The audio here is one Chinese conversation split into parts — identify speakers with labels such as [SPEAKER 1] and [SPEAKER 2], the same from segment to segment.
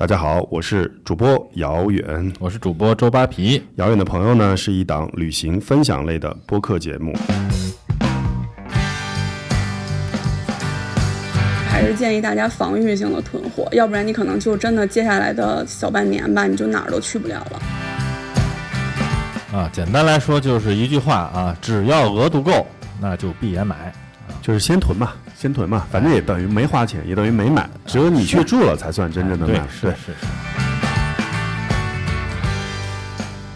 [SPEAKER 1] 大家好，我是主播姚远，
[SPEAKER 2] 我是主播周扒皮。
[SPEAKER 1] 遥远的朋友呢是一档旅行分享类的播客节目。
[SPEAKER 3] 还是建议大家防御性的囤货，要不然你可能就真的接下来的小半年吧，你就哪儿都去不了了。
[SPEAKER 2] 啊，简单来说就是一句话啊，只要额度够，那就闭眼买，
[SPEAKER 1] 就是先囤嘛，先囤嘛，反正也等于没花钱，也等于没买，只有你去住了才算真正的买。
[SPEAKER 2] 对，是是。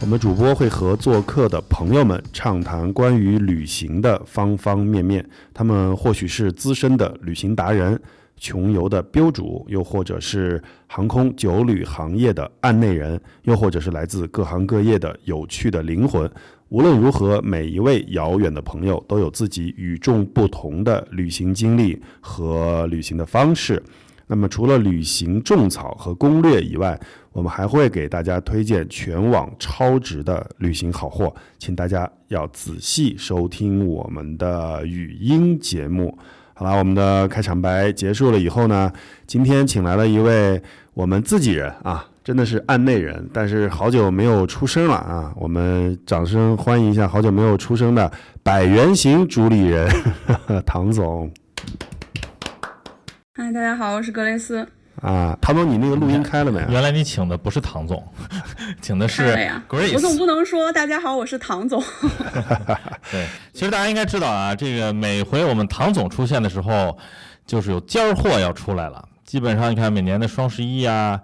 [SPEAKER 1] 我们主播会和做客的朋友们畅谈关于旅行的方方面面，他们或许是资深的旅行达人、穷游的标主，又或者是航空酒旅行业的案内人，又或者是来自各行各业的有趣的灵魂。无论如何，每一位遥远的朋友都有自己与众不同的旅行经历和旅行的方式。那么，除了旅行种草和攻略以外，我们还会给大家推荐全网超值的旅行好货，请大家要仔细收听我们的语音节目。好了，我们的开场白结束了以后呢，今天请来了一位我们自己人啊，真的是案内人，但是好久没有出声了啊，我们掌声欢迎一下好久没有出声的百元行主理人 唐总。
[SPEAKER 3] 嗨，大家好，我是格雷斯。
[SPEAKER 1] 啊，唐总，你那个录音开了没？
[SPEAKER 2] 原来你请的不是唐总，请的是 Grace。
[SPEAKER 3] 我总不能说大家好，我是唐总。
[SPEAKER 2] 对，其实大家应该知道啊，这个每回我们唐总出现的时候，就是有尖儿货要出来了。基本上你看，每年的双十一呀、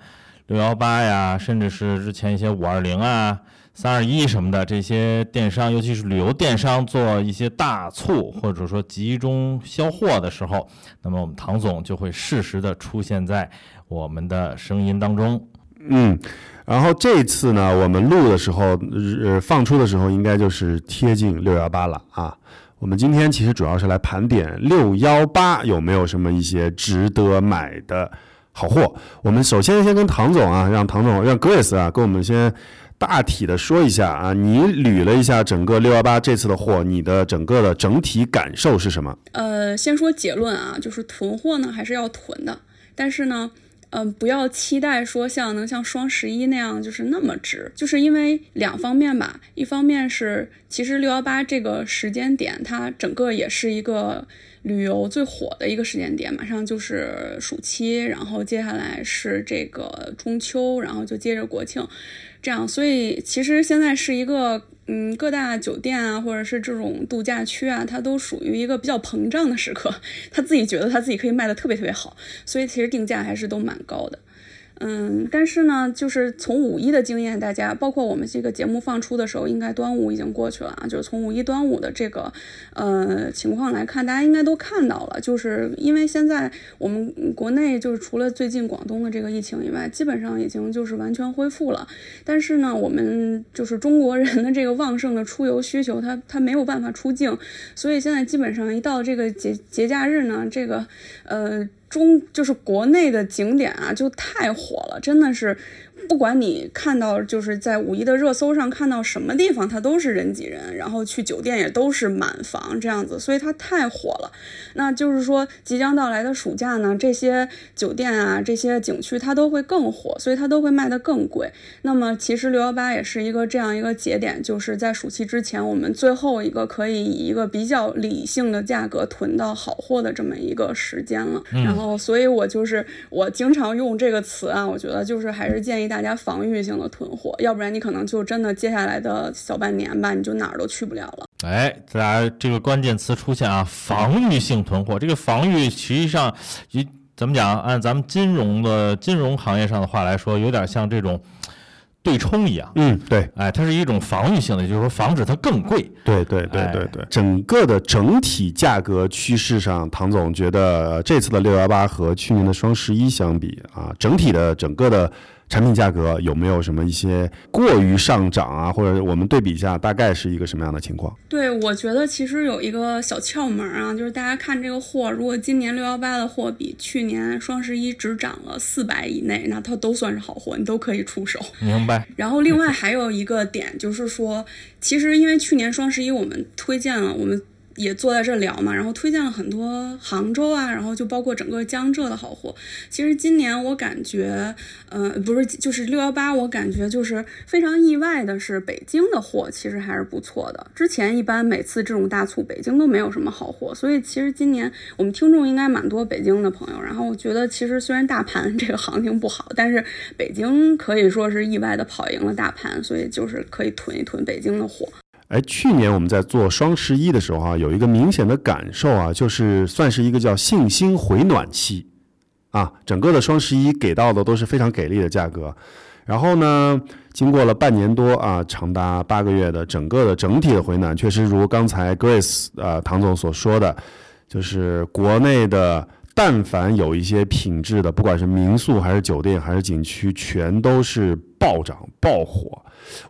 [SPEAKER 2] 六幺八呀，甚至是之前一些五二零啊。三二一什么的这些电商，尤其是旅游电商做一些大促或者说集中销货的时候，那么我们唐总就会适时的出现在我们的声音当中。
[SPEAKER 1] 嗯，然后这次呢，我们录的时候，呃，放出的时候应该就是贴近六幺八了啊。我们今天其实主要是来盘点六幺八有没有什么一些值得买的好货。我们首先先跟唐总啊，让唐总让 Grace 啊，跟我们先。大体的说一下啊，你捋了一下整个六幺八这次的货，你的整个的整体感受是什么？
[SPEAKER 3] 呃，先说结论啊，就是囤货呢还是要囤的，但是呢，嗯，不要期待说像能像双十一那样就是那么值，就是因为两方面吧，一方面是其实六幺八这个时间点，它整个也是一个旅游最火的一个时间点，马上就是暑期，然后接下来是这个中秋，然后就接着国庆。这样，所以其实现在是一个，嗯，各大酒店啊，或者是这种度假区啊，它都属于一个比较膨胀的时刻，他自己觉得他自己可以卖的特别特别好，所以其实定价还是都蛮高的。嗯，但是呢，就是从五一的经验，大家包括我们这个节目放出的时候，应该端午已经过去了啊。就是从五一端午的这个呃情况来看，大家应该都看到了，就是因为现在我们国内就是除了最近广东的这个疫情以外，基本上已经就是完全恢复了。但是呢，我们就是中国人的这个旺盛的出游需求，它它没有办法出境，所以现在基本上一到这个节节假日呢，这个呃。中就是国内的景点啊，就太火了，真的是。不管你看到就是在五一的热搜上看到什么地方，它都是人挤人，然后去酒店也都是满房这样子，所以它太火了。那就是说，即将到来的暑假呢，这些酒店啊，这些景区它都会更火，所以它都会卖得更贵。那么其实六幺八也是一个这样一个节点，就是在暑期之前，我们最后一个可以以一个比较理性的价格囤到好货的这么一个时间了。然后，所以我就是我经常用这个词啊，我觉得就是还是建议大。家防御性的囤货，要不然你可能就真的接下来的小半年吧，你就哪儿都去不了了。
[SPEAKER 2] 哎，大家这个关键词出现啊，防御性囤货。这个防御实际上，一怎么讲？按咱们金融的金融行业上的话来说，有点像这种对冲一样。
[SPEAKER 1] 嗯，对，
[SPEAKER 2] 哎，它是一种防御性的，就是说防止它更贵。
[SPEAKER 1] 对，对，对，对，对。整个的整体价格趋势上，唐总觉得这次的六幺八和去年的双十一相比啊，整体的整个的。产品价格有没有什么一些过于上涨啊？或者我们对比一下，大概是一个什么样的情况？
[SPEAKER 3] 对，我觉得其实有一个小窍门啊，就是大家看这个货，如果今年六幺八的货比去年双十一只涨了四百以内，那它都算是好货，你都可以出手。
[SPEAKER 2] 明白。
[SPEAKER 3] 然后另外还有一个点就是说，其实因为去年双十一我们推荐了我们。也坐在这聊嘛，然后推荐了很多杭州啊，然后就包括整个江浙的好货。其实今年我感觉，呃，不是，就是六幺八，我感觉就是非常意外的是，北京的货其实还是不错的。之前一般每次这种大促，北京都没有什么好货，所以其实今年我们听众应该蛮多北京的朋友。然后我觉得，其实虽然大盘这个行情不好，但是北京可以说是意外的跑赢了大盘，所以就是可以囤一囤北京的货。
[SPEAKER 1] 哎，去年我们在做双十一的时候啊，有一个明显的感受啊，就是算是一个叫信心回暖期啊，整个的双十一给到的都是非常给力的价格。然后呢，经过了半年多啊，长达八个月的整个的整体的回暖，确实如刚才 Grace 呃唐总所说的，就是国内的但凡有一些品质的，不管是民宿还是酒店还是景区，全都是暴涨爆火。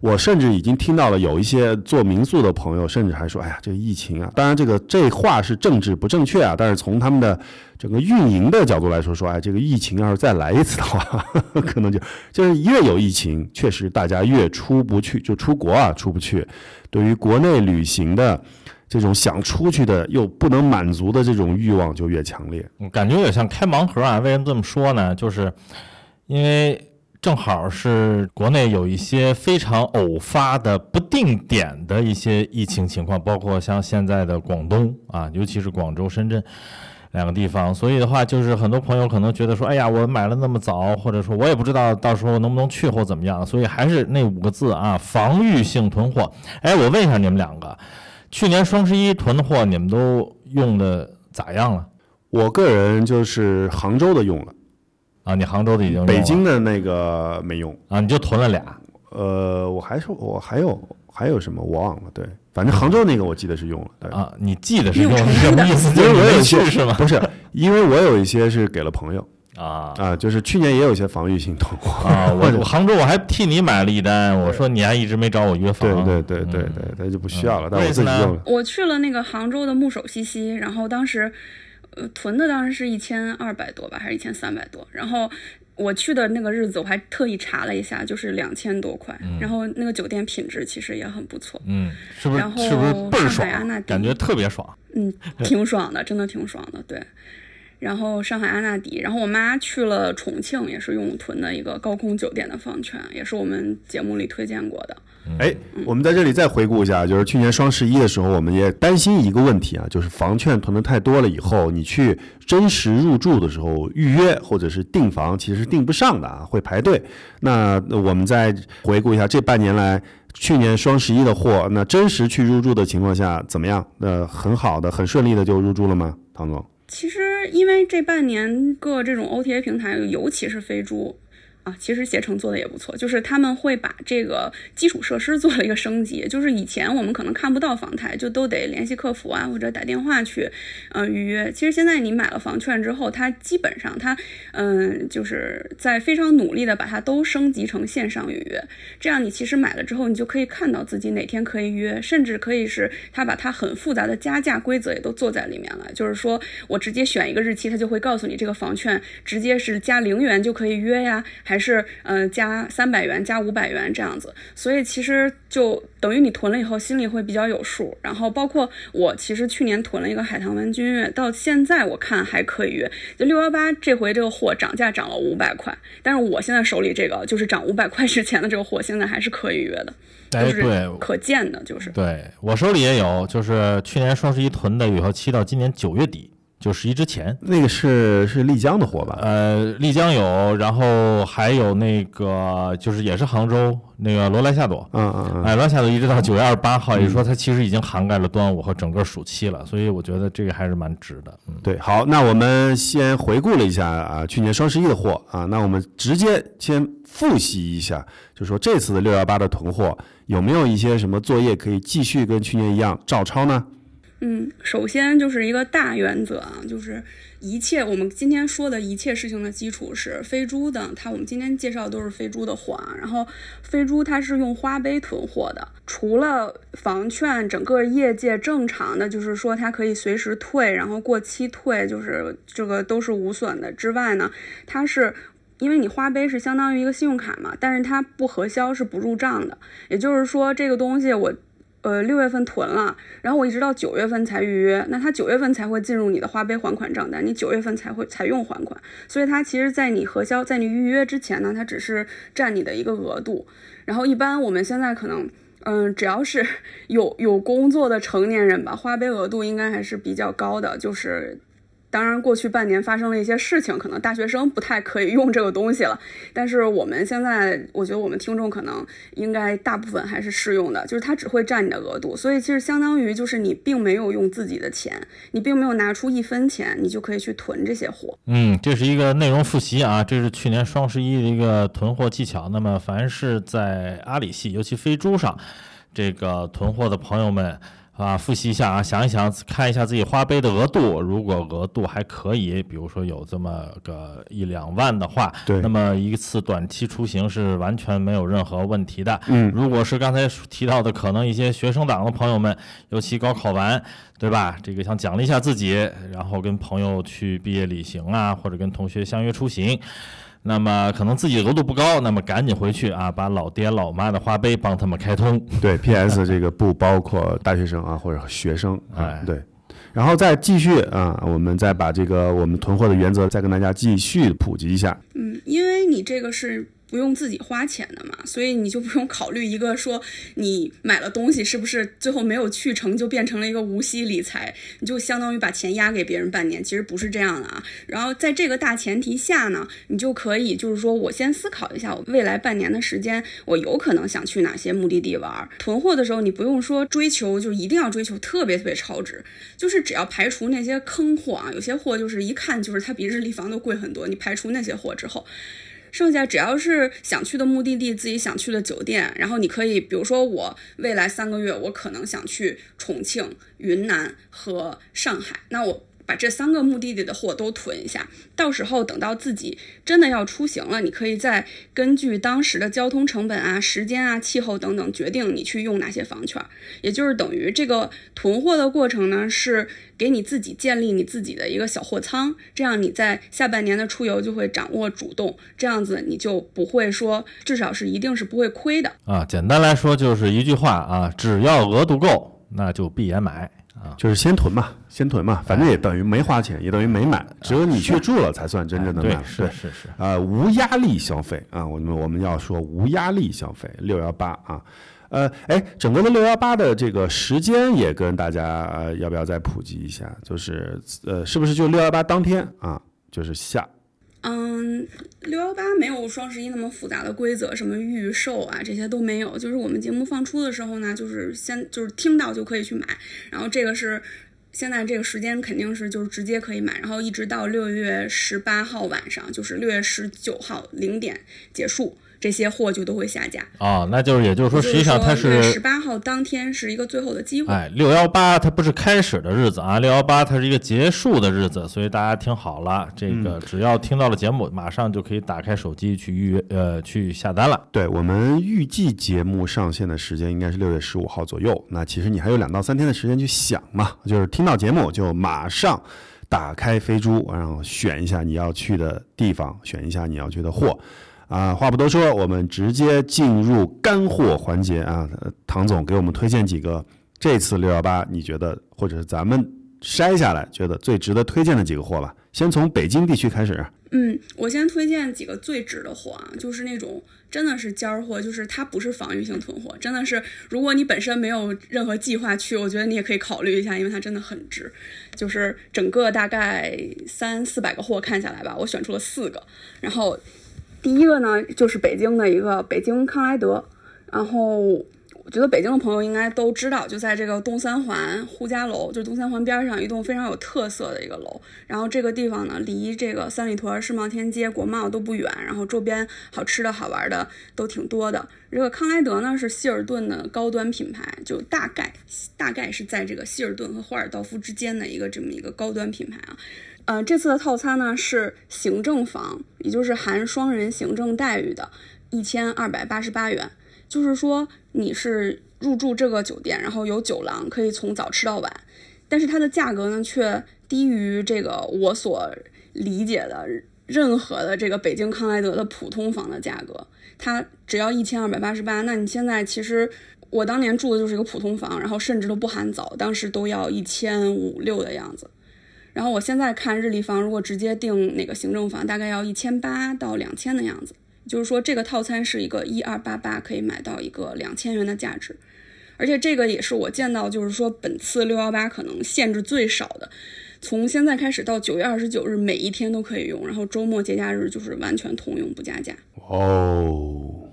[SPEAKER 1] 我甚至已经听到了有一些做民宿的朋友，甚至还说：“哎呀，这个疫情啊，当然这个这话是政治不正确啊，但是从他们的整个运营的角度来说，说哎，这个疫情要是再来一次的话，可能就就是越有疫情，确实大家越出不去，就出国啊出不去。对于国内旅行的这种想出去的又不能满足的这种欲望就越强烈。
[SPEAKER 2] 感觉有点像开盲盒啊？为什么这么说呢？就是因为。正好是国内有一些非常偶发的不定点的一些疫情情况，包括像现在的广东啊，尤其是广州、深圳两个地方。所以的话，就是很多朋友可能觉得说，哎呀，我买了那么早，或者说我也不知道到时候能不能去或怎么样。所以还是那五个字啊，防御性囤货。哎，我问一下你们两个，去年双十一囤货你们都用的咋样了？
[SPEAKER 1] 我个人就是杭州的用了。
[SPEAKER 2] 啊，你杭州的已经，
[SPEAKER 1] 北京的那个没用
[SPEAKER 2] 啊，你就囤了俩。
[SPEAKER 1] 呃，我还说，我还有还有什么我忘了，对，反正杭州那个我记得是用了。
[SPEAKER 2] 啊，你记得是用什么意思？
[SPEAKER 1] 因为我有
[SPEAKER 2] 一些是吗？
[SPEAKER 1] 不是，因为我有一些是给了朋友
[SPEAKER 2] 啊
[SPEAKER 1] 啊，就是去年也有一些防御性囤货
[SPEAKER 2] 啊。我杭州我还替你买了一单，我说你还一直没找我约房。
[SPEAKER 1] 对对对对对，那就不需要了，但我自己用了。
[SPEAKER 3] 我去了那个杭州的木首西溪，然后当时。呃，囤的当时是一千二百多吧，还是一千三百多？然后我去的那个日子，我还特意查了一下，就是两千多块。然后那个酒店品质其实也很不错。
[SPEAKER 2] 嗯，是不是？
[SPEAKER 3] 然后
[SPEAKER 2] 是不是倍儿
[SPEAKER 3] 爽？
[SPEAKER 2] 感觉特别爽。
[SPEAKER 3] 嗯，挺爽的，真的挺爽的。对。然后上海阿纳迪，然后我妈去了重庆，也是用囤的一个高空酒店的房券，也是我们节目里推荐过的。
[SPEAKER 1] 哎，我们在这里再回顾一下，就是去年双十一的时候，我们也担心一个问题啊，就是房券囤的太多了以后，你去真实入住的时候预约或者是订房，其实订不上的啊，会排队。那我们再回顾一下这半年来，去年双十一的货，那真实去入住的情况下怎么样？那很好的、很顺利的就入住了吗？唐总？
[SPEAKER 3] 其实因为这半年各这种 OTA 平台，尤其是飞猪。啊，其实携程做的也不错，就是他们会把这个基础设施 做了一个升级。就是以前我们可能看不到房台，就都得联系客服啊，或者打电话去，呃，预约。其实现在你买了房券之后，它基本上它，嗯，就是在非常努力的把它都升级成线上预约。这样你其实买了之后，你就可以看到自己哪天可以约，甚至可以是它把它很复杂的加价规则也都做在里面了。就是说我直接选一个日期，它就会告诉你这个房券直接是加零元就可以约呀。还是嗯加三百元加五百元这样子，所以其实就等于你囤了以后心里会比较有数。然后包括我其实去年囤了一个海棠湾君悦，到现在我看还可以约。就六幺八这回这个货涨价涨了五百块，但是我现在手里这个就是涨五百块之前的这个货，现在还是可以约的，就是可见的，就是
[SPEAKER 2] 对我手里也有，就是去年双十一囤的，以后期到今年九月底。就十一之前，
[SPEAKER 1] 那个是是丽江的货吧？
[SPEAKER 2] 呃，丽江有，然后还有那个就是也是杭州那个罗莱夏朵，
[SPEAKER 1] 嗯嗯嗯，
[SPEAKER 2] 哎，罗莱夏朵一直到九月二十八号，也就是说它其实已经涵盖了端午和整个暑期了，所以我觉得这个还是蛮值的。嗯，
[SPEAKER 1] 对，好，那我们先回顾了一下啊，去年双十一的货啊，那我们直接先复习一下，就说这次的六幺八的囤货有没有一些什么作业可以继续跟去年一样照抄呢？
[SPEAKER 3] 嗯，首先就是一个大原则啊，就是一切我们今天说的一切事情的基础是飞猪的，它我们今天介绍都是飞猪的货啊。然后飞猪它是用花呗囤货的，除了房券，整个业界正常的就是说它可以随时退，然后过期退，就是这个都是无损的之外呢，它是因为你花呗是相当于一个信用卡嘛，但是它不核销是不入账的，也就是说这个东西我。呃六月份囤了，然后我一直到九月份才预约，那他九月份才会进入你的花呗还款账单，你九月份才会才用还款，所以它其实，在你核销，在你预约之前呢，它只是占你的一个额度。然后一般我们现在可能，嗯，只要是有有工作的成年人吧，花呗额度应该还是比较高的，就是。当然，过去半年发生了一些事情，可能大学生不太可以用这个东西了。但是我们现在，我觉得我们听众可能应该大部分还是适用的，就是它只会占你的额度，所以其实相当于就是你并没有用自己的钱，你并没有拿出一分钱，你就可以去囤这些货。
[SPEAKER 2] 嗯，这是一个内容复习啊，这是去年双十一的一个囤货技巧。那么凡是在阿里系，尤其飞猪上，这个囤货的朋友们。啊，复习一下啊，想一想，看一下自己花呗的额度。如果额度还可以，比如说有这么个一两万的话，
[SPEAKER 1] 对，
[SPEAKER 2] 那么一次短期出行是完全没有任何问题的。
[SPEAKER 1] 嗯，
[SPEAKER 2] 如果是刚才提到的，可能一些学生党的朋友们，尤其高考完，对吧？这个想奖励一下自己，然后跟朋友去毕业旅行啊，或者跟同学相约出行。那么可能自己额度不高，那么赶紧回去啊，把老爹老妈的花呗帮他们开通。
[SPEAKER 1] 对，P.S. 这个不包括大学生啊 或者学生啊。对，然后再继续啊，我们再把这个我们囤货的原则再跟大家继续普及一下。
[SPEAKER 3] 嗯，因为你这个是。不用自己花钱的嘛，所以你就不用考虑一个说你买了东西是不是最后没有去成就变成了一个无息理财，你就相当于把钱压给别人半年，其实不是这样的啊。然后在这个大前提下呢，你就可以就是说我先思考一下，我未来半年的时间，我有可能想去哪些目的地玩。囤货的时候，你不用说追求，就一定要追求特别特别超值，就是只要排除那些坑货啊，有些货就是一看就是它比日立房都贵很多，你排除那些货之后。剩下只要是想去的目的地，自己想去的酒店，然后你可以，比如说我未来三个月，我可能想去重庆、云南和上海，那我。把这三个目的地的货都囤一下，到时候等到自己真的要出行了，你可以再根据当时的交通成本啊、时间啊、气候等等，决定你去用哪些房券。也就是等于这个囤货的过程呢，是给你自己建立你自己的一个小货仓，这样你在下半年的出游就会掌握主动，这样子你就不会说，至少是一定是不会亏的
[SPEAKER 2] 啊。简单来说就是一句话啊，只要额度够，那就闭眼买。啊，
[SPEAKER 1] 就是先囤嘛，先囤嘛，反正也等于没花钱，也等于没买，只有你去住了才算真正的买。
[SPEAKER 2] 是是是，
[SPEAKER 1] 啊，无压力消费啊，我们我们要说无压力消费，六幺八啊，呃，哎，整个的六幺八的这个时间也跟大家呃要不要再普及一下？就是呃，是不是就六幺八当天啊？就是下。
[SPEAKER 3] 嗯，六幺八没有双十一那么复杂的规则，什么预售啊这些都没有。就是我们节目放出的时候呢，就是先就是听到就可以去买，然后这个是现在这个时间肯定是就是直接可以买，然后一直到六月十八号晚上，就是六月十九号零点结束。这些货就都会下架
[SPEAKER 2] 啊，那就是也就是说，实际上它是
[SPEAKER 3] 十八号当天是一个最后的机会。
[SPEAKER 2] 哎，六幺八它不是开始的日子啊，六幺八它是一个结束的日子，所以大家听好了，这个只要听到了节目，马上就可以打开手机去预约呃去下单了。
[SPEAKER 1] 对我们预计节目上线的时间应该是六月十五号左右，那其实你还有两到三天的时间去想嘛，就是听到节目就马上打开飞猪，然后选一下你要去的地方，选一下你要去的货。啊，话不多说，我们直接进入干货环节啊！唐总给我们推荐几个这次六幺八你觉得，或者是咱们筛下来觉得最值得推荐的几个货吧。先从北京地区开始。
[SPEAKER 3] 嗯，我先推荐几个最值的货啊，就是那种真的是尖儿货，就是它不是防御性囤货，真的是如果你本身没有任何计划去，我觉得你也可以考虑一下，因为它真的很值。就是整个大概三四百个货看下来吧，我选出了四个，然后。第一个呢，就是北京的一个北京康莱德，然后我觉得北京的朋友应该都知道，就在这个东三环呼家楼，就是东三环边上一栋非常有特色的一个楼。然后这个地方呢，离这个三里屯世贸天阶、国贸都不远，然后周边好吃的好玩的都挺多的。这个康莱德呢是希尔顿的高端品牌，就大概大概是在这个希尔顿和华尔道夫之间的一个这么一个高端品牌啊。呃，这次的套餐呢是行政房，也就是含双人行政待遇的，一千二百八十八元。就是说你是入住这个酒店，然后有酒廊，可以从早吃到晚。但是它的价格呢却低于这个我所理解的任何的这个北京康莱德的普通房的价格，它只要一千二百八十八。那你现在其实我当年住的就是一个普通房，然后甚至都不含早，当时都要一千五六的样子。然后我现在看日立房，如果直接订那个行政房，大概要一千八到两千的样子。就是说，这个套餐是一个一二八八可以买到一个两千元的价值，而且这个也是我见到，就是说本次六幺八可能限制最少的。从现在开始到九月二十九日，每一天都可以用，然后周末节假日就是完全通用不加价。
[SPEAKER 1] 哦，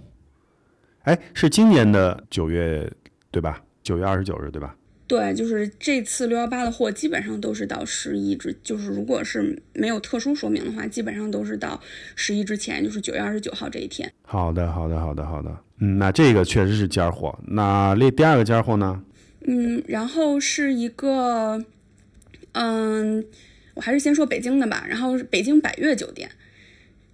[SPEAKER 1] 哎，是今年的九月对吧？九月二十九日对吧？
[SPEAKER 3] 对，就是这次六幺八的货基本上都是到十一之，就是如果是没有特殊说明的话，基本上都是到十一之前，就是九月二十九号这一天。
[SPEAKER 1] 好的，好的，好的，好的。嗯，那这个确实是尖货。那另第二个尖货呢？
[SPEAKER 3] 嗯，然后是一个。嗯，我还是先说北京的吧。然后北京百悦酒店，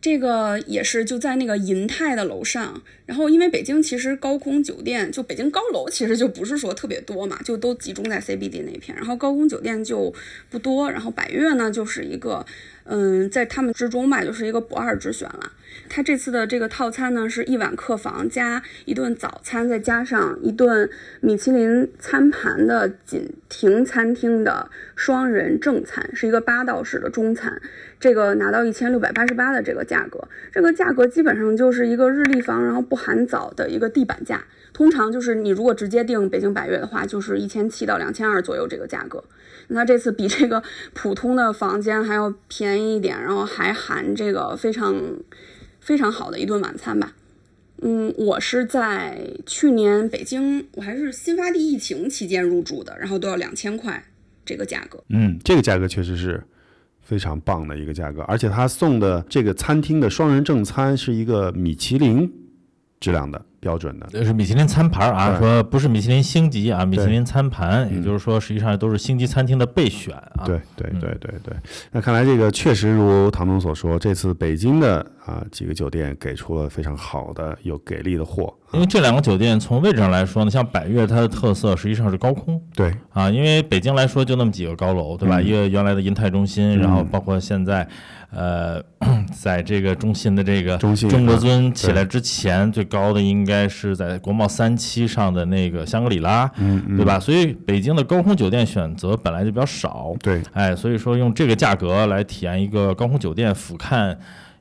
[SPEAKER 3] 这个也是就在那个银泰的楼上。然后因为北京其实高空酒店，就北京高楼其实就不是说特别多嘛，就都集中在 CBD 那片。然后高空酒店就不多。然后百悦呢，就是一个。嗯，在他们之中吧，就是一个不二之选了。他这次的这个套餐呢，是一晚客房加一顿早餐，再加上一顿米其林餐盘的锦亭餐厅的双人正餐，是一个八道式的中餐。这个拿到一千六百八十八的这个价格，这个价格基本上就是一个日立房，然后不含早的一个地板价。通常就是你如果直接订北京百悦的话，就是一千七到两千二左右这个价格。那这次比这个普通的房间还要便宜一点，然后还含这个非常非常好的一顿晚餐吧。嗯，我是在去年北京，我还是新发地疫情期间入住的，然后都要两千块这个价格。
[SPEAKER 1] 嗯，这个价格确实是非常棒的一个价格，而且他送的这个餐厅的双人正餐是一个米其林质量的。标准的，
[SPEAKER 2] 这是米其林餐盘啊，说不是米其林星级啊，米其林餐盘，也就是说实际上都是星级餐厅的备选啊。
[SPEAKER 1] 对对对对对，那看来这个确实如唐总所说，这次北京的啊几个酒店给出了非常好的有给力的货。
[SPEAKER 2] 因为这两个酒店从位置上来说呢，像百悦它的特色实际上是高空。
[SPEAKER 1] 对
[SPEAKER 2] 啊，因为北京来说就那么几个高楼，对吧？一个原来的银泰中心，然后包括现在，呃，在这个中信的这个
[SPEAKER 1] 中
[SPEAKER 2] 国尊起来之前最高的应该是在国贸三期上的那个香格里拉，对吧？所以北京的高空酒店选择本来就比较少。
[SPEAKER 1] 对，
[SPEAKER 2] 哎，所以说用这个价格来体验一个高空酒店俯瞰。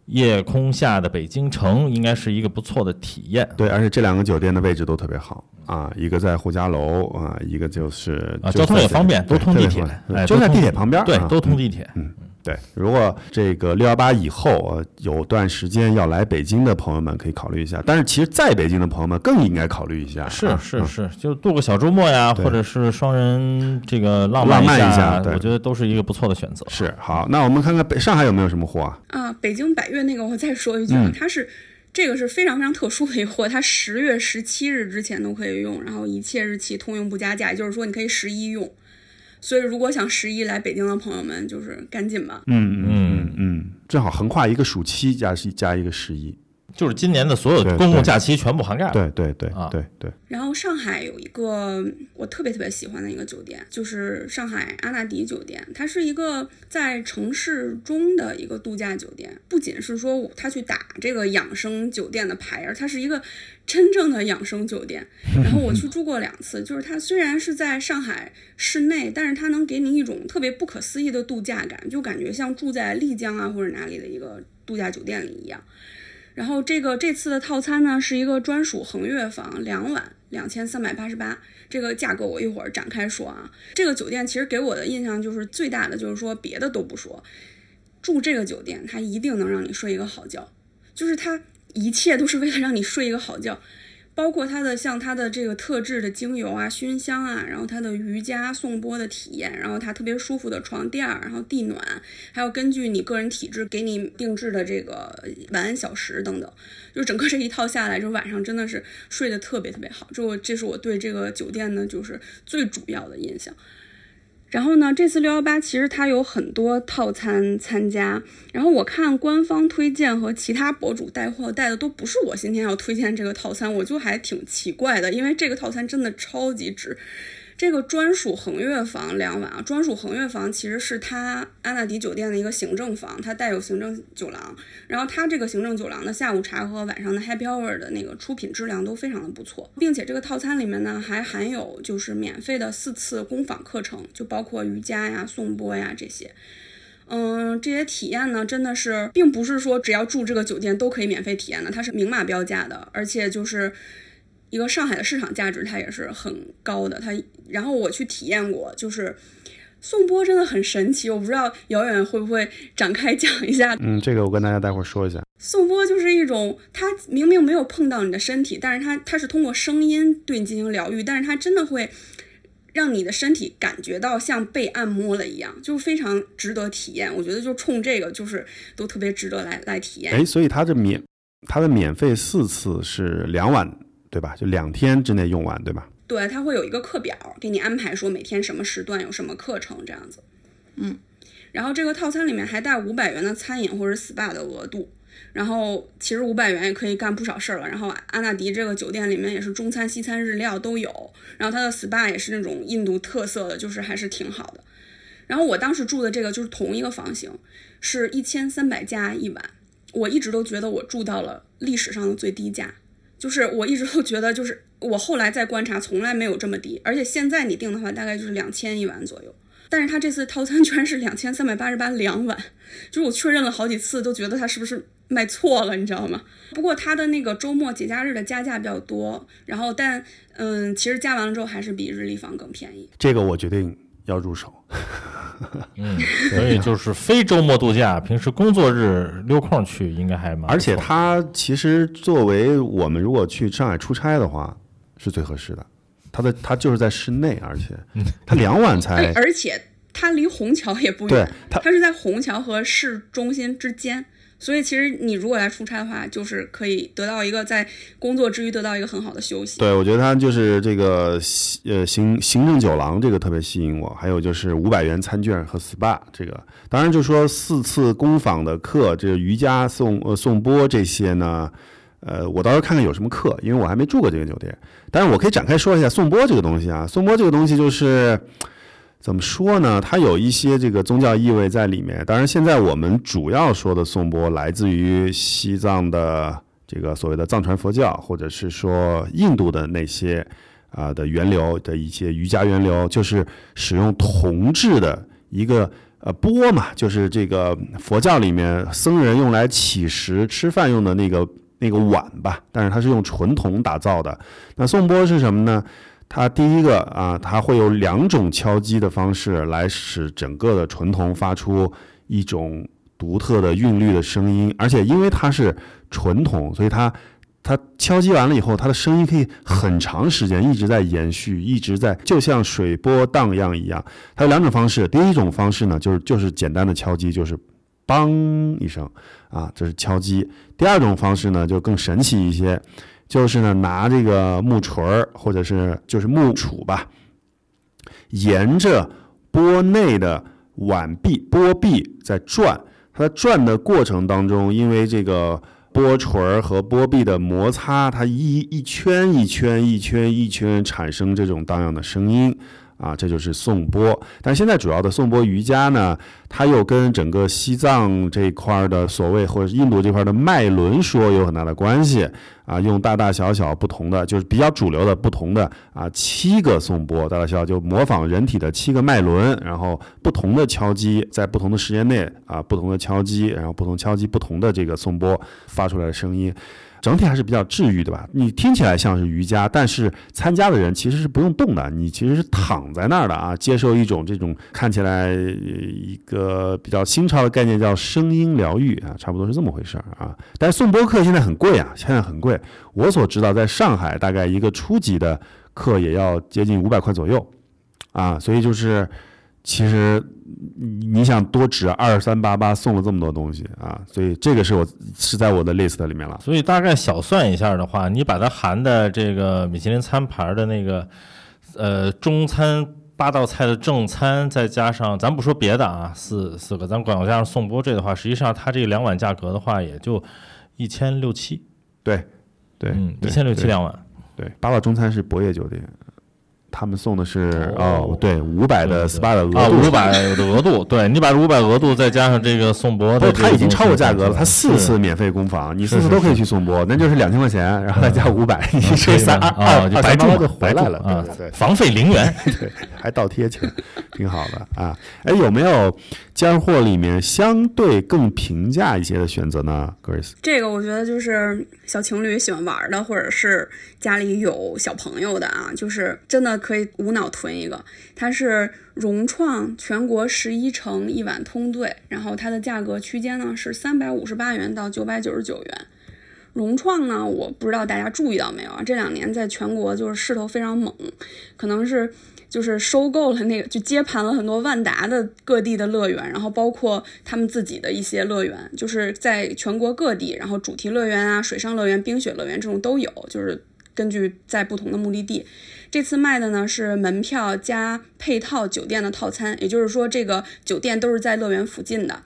[SPEAKER 2] 夜空下的北京城应该是一个不错的体验。
[SPEAKER 1] 对，而且这两个酒店的位置都特别好啊，一个在呼家楼啊，一个就是
[SPEAKER 2] 啊，交通也方便，都通地铁，哎
[SPEAKER 1] 就在地铁旁边，
[SPEAKER 2] 对，都通地铁，
[SPEAKER 1] 嗯。对，如果这个六幺八以后有段时间要来北京的朋友们可以考虑一下，但是其实在北京的朋友们更应该考虑一下。
[SPEAKER 2] 是是是，就度个小周末呀，或者是双人这个浪
[SPEAKER 1] 漫
[SPEAKER 2] 一
[SPEAKER 1] 下，
[SPEAKER 2] 我觉得都是一个不错的选择。
[SPEAKER 1] 是好，那我们看看北上海有没有什么货啊？
[SPEAKER 3] 啊，北京百悦那个我再说一句啊，它是这个是非常非常特殊的一个货，它十月十七日之前都可以用，然后一切日期通用不加价，也就是说你可以十一用。所以，如果想十一来北京的朋友们，就是赶紧吧。
[SPEAKER 1] 嗯嗯嗯，正好横跨一个暑期加加一个十一。
[SPEAKER 2] 就是今年的所有公共假期全部涵盖了。
[SPEAKER 1] 对对对啊对对。
[SPEAKER 3] 然后上海有一个我特别特别喜欢的一个酒店，就是上海阿纳迪酒店。它是一个在城市中的一个度假酒店，不仅是说它去打这个养生酒店的牌儿，它是一个真正的养生酒店。然后我去住过两次，就是它虽然是在上海市内，但是它能给你一种特别不可思议的度假感，就感觉像住在丽江啊或者哪里的一个度假酒店里一样。然后这个这次的套餐呢，是一个专属恒悦房，两晚两千三百八十八，这个价格我一会儿展开说啊。这个酒店其实给我的印象就是最大的就是说别的都不说，住这个酒店它一定能让你睡一个好觉，就是它一切都是为了让你睡一个好觉。包括它的像它的这个特制的精油啊、熏香啊，然后它的瑜伽颂钵的体验，然后它特别舒服的床垫儿，然后地暖，还有根据你个人体质给你定制的这个晚安小时等等，就整个这一套下来，就晚上真的是睡得特别特别好。这我这是我对这个酒店呢就是最主要的印象。然后呢，这次六幺八其实它有很多套餐参加，然后我看官方推荐和其他博主带货带的都不是我今天要推荐这个套餐，我就还挺奇怪的，因为这个套餐真的超级值，这个专属横越房两晚啊，专属横越房其实是它安纳迪酒店的一个行政房，它带有行政酒廊。然后它这个行政酒廊的下午茶和晚上的 Happy Hour 的那个出品质量都非常的不错，并且这个套餐里面呢还含有就是免费的四次工坊课程，就包括瑜伽呀、颂钵呀这些。嗯，这些体验呢，真的是并不是说只要住这个酒店都可以免费体验的，它是明码标价的，而且就是一个上海的市场价值，它也是很高的。它，然后我去体验过，就是颂钵真的很神奇，我不知道遥远会不会展开讲一下。
[SPEAKER 1] 嗯，这个我跟大家待会儿说一下。
[SPEAKER 3] 颂钵就是一种，它明明没有碰到你的身体，但是它它是通过声音对你进行疗愈，但是它真的会。让你的身体感觉到像被按摩了一样，就非常值得体验。我觉得就冲这个，就是都特别值得来来体验。
[SPEAKER 1] 哎，所以它这免它的免费四次是两晚，对吧？就两天之内用完，对吧？
[SPEAKER 3] 对，它会有一个课表给你安排，说每天什么时段有什么课程这样子。嗯，然后这个套餐里面还带五百元的餐饮或者 SPA 的额度。然后其实五百元也可以干不少事儿了。然后阿纳迪这个酒店里面也是中餐、西餐、日料都有。然后它的 SPA 也是那种印度特色的，就是还是挺好的。然后我当时住的这个就是同一个房型，是一千三百加一晚。我一直都觉得我住到了历史上的最低价，就是我一直都觉得，就是我后来在观察，从来没有这么低。而且现在你订的话，大概就是两千一晚左右。但是他这次套餐居然是两千三百八十八两晚，就是我确认了好几次，都觉得他是不是卖错了，你知道吗？不过他的那个周末节假日的加价比较多，然后但嗯，其实加完了之后还是比日立房更便宜。
[SPEAKER 1] 这个我决定要入手。
[SPEAKER 2] 嗯，所以就是非周末度假，平时工作日溜空去应该还蛮。
[SPEAKER 1] 而且它其实作为我们如果去上海出差的话，是最合适的。它的它就是在室内，而且它两晚才，
[SPEAKER 3] 而且它离虹桥也不
[SPEAKER 1] 远，
[SPEAKER 3] 它它是在虹桥和市中心之间，所以其实你如果来出差的话，就是可以得到一个在工作之余得到一个很好的休息。
[SPEAKER 1] 对，我觉得它就是这个呃行行政酒廊这个特别吸引我，还有就是五百元餐券和 SPA 这个，当然就说四次工坊的课，这个瑜伽、颂呃颂钵这些呢。呃，我到时候看看有什么课，因为我还没住过这个酒店。但是我可以展开说一下颂钵这个东西啊。颂钵这个东西就是怎么说呢？它有一些这个宗教意味在里面。当然，现在我们主要说的颂钵来自于西藏的这个所谓的藏传佛教，或者是说印度的那些啊的源流的一些瑜伽源流，就是使用铜制的一个呃钵嘛，就是这个佛教里面僧人用来乞食吃饭用的那个。那个碗吧，但是它是用纯铜打造的。那颂钵是什么呢？它第一个啊，它会有两种敲击的方式来使整个的纯铜发出一种独特的韵律的声音，而且因为它是纯铜，所以它它敲击完了以后，它的声音可以很长时间一直在延续，一直在就像水波荡漾一样。它有两种方式，第一种方式呢，就是就是简单的敲击，就是。梆一声，啊，这是敲击。第二种方式呢，就更神奇一些，就是呢，拿这个木锤儿或者是就是木杵吧，沿着钵内的碗壁、钵壁在转。它在转的过程当中，因为这个钵锤儿和钵壁的摩擦，它一一圈一圈一圈一圈产生这种荡漾的声音。啊，这就是颂钵。但现在主要的颂钵瑜伽呢，它又跟整个西藏这一块的所谓或者印度这块儿的脉轮说有很大的关系。啊，用大大小小不同的，就是比较主流的不同的啊，七个颂钵，大大小小就模仿人体的七个脉轮，然后不同的敲击，在不同的时间内啊，不同的敲击，然后不同敲击不同的这个颂钵发出来的声音。整体还是比较治愈的吧？你听起来像是瑜伽，但是参加的人其实是不用动的，你其实是躺在那儿的啊，接受一种这种看起来一个比较新潮的概念，叫声音疗愈啊，差不多是这么回事儿啊。但是颂钵课现在很贵啊，现在很贵。我所知道，在上海大概一个初级的课也要接近五百块左右啊，所以就是其实。你想多值二三八八送了这么多东西啊，所以这个是我是在我的 list 里面了。
[SPEAKER 2] 所以大概小算一下的话，你把它含的这个米其林餐盘的那个呃中餐八道菜的正餐，再加上咱不说别的啊，四四个，咱光加上送波这的话，实际上它这两碗价格的话，也就一千六七。
[SPEAKER 1] 对，对，
[SPEAKER 2] 嗯，一千六七两碗。
[SPEAKER 1] 对，八道中餐是博业酒店。他们送的是哦，对，五百的 SPA 的
[SPEAKER 2] 啊，
[SPEAKER 1] 额度
[SPEAKER 2] 五百的额度，对你把五百额度再加上这个宋博的
[SPEAKER 1] 不他已经超过价格了，他四次免费攻防，你四次都可以去宋博，那就是两千块钱，然后再加五百，你这三
[SPEAKER 2] 的
[SPEAKER 1] 二二
[SPEAKER 2] 白住
[SPEAKER 1] 就回来了，对。
[SPEAKER 2] 房费零元。
[SPEAKER 1] 对，还倒贴钱，挺好的啊。哎，有没有尖货里面相对更平价一些的选择呢，Grace？
[SPEAKER 3] 这个我觉得就是小情侣喜欢玩的，或者是家里有小朋友的啊，就是真的可以无脑囤一个。它是融创全国十一城一晚通兑，然后它的价格区间呢是三百五十八元到九百九十九元。融创呢，我不知道大家注意到没有啊？这两年在全国就是势头非常猛，可能是就是收购了那个，就接盘了很多万达的各地的乐园，然后包括他们自己的一些乐园，就是在全国各地，然后主题乐园啊、水上乐园、冰雪乐园这种都有，就是根据在不同的目的地。这次卖的呢是门票加配套酒店的套餐，也就是说这个酒店都是在乐园附近的。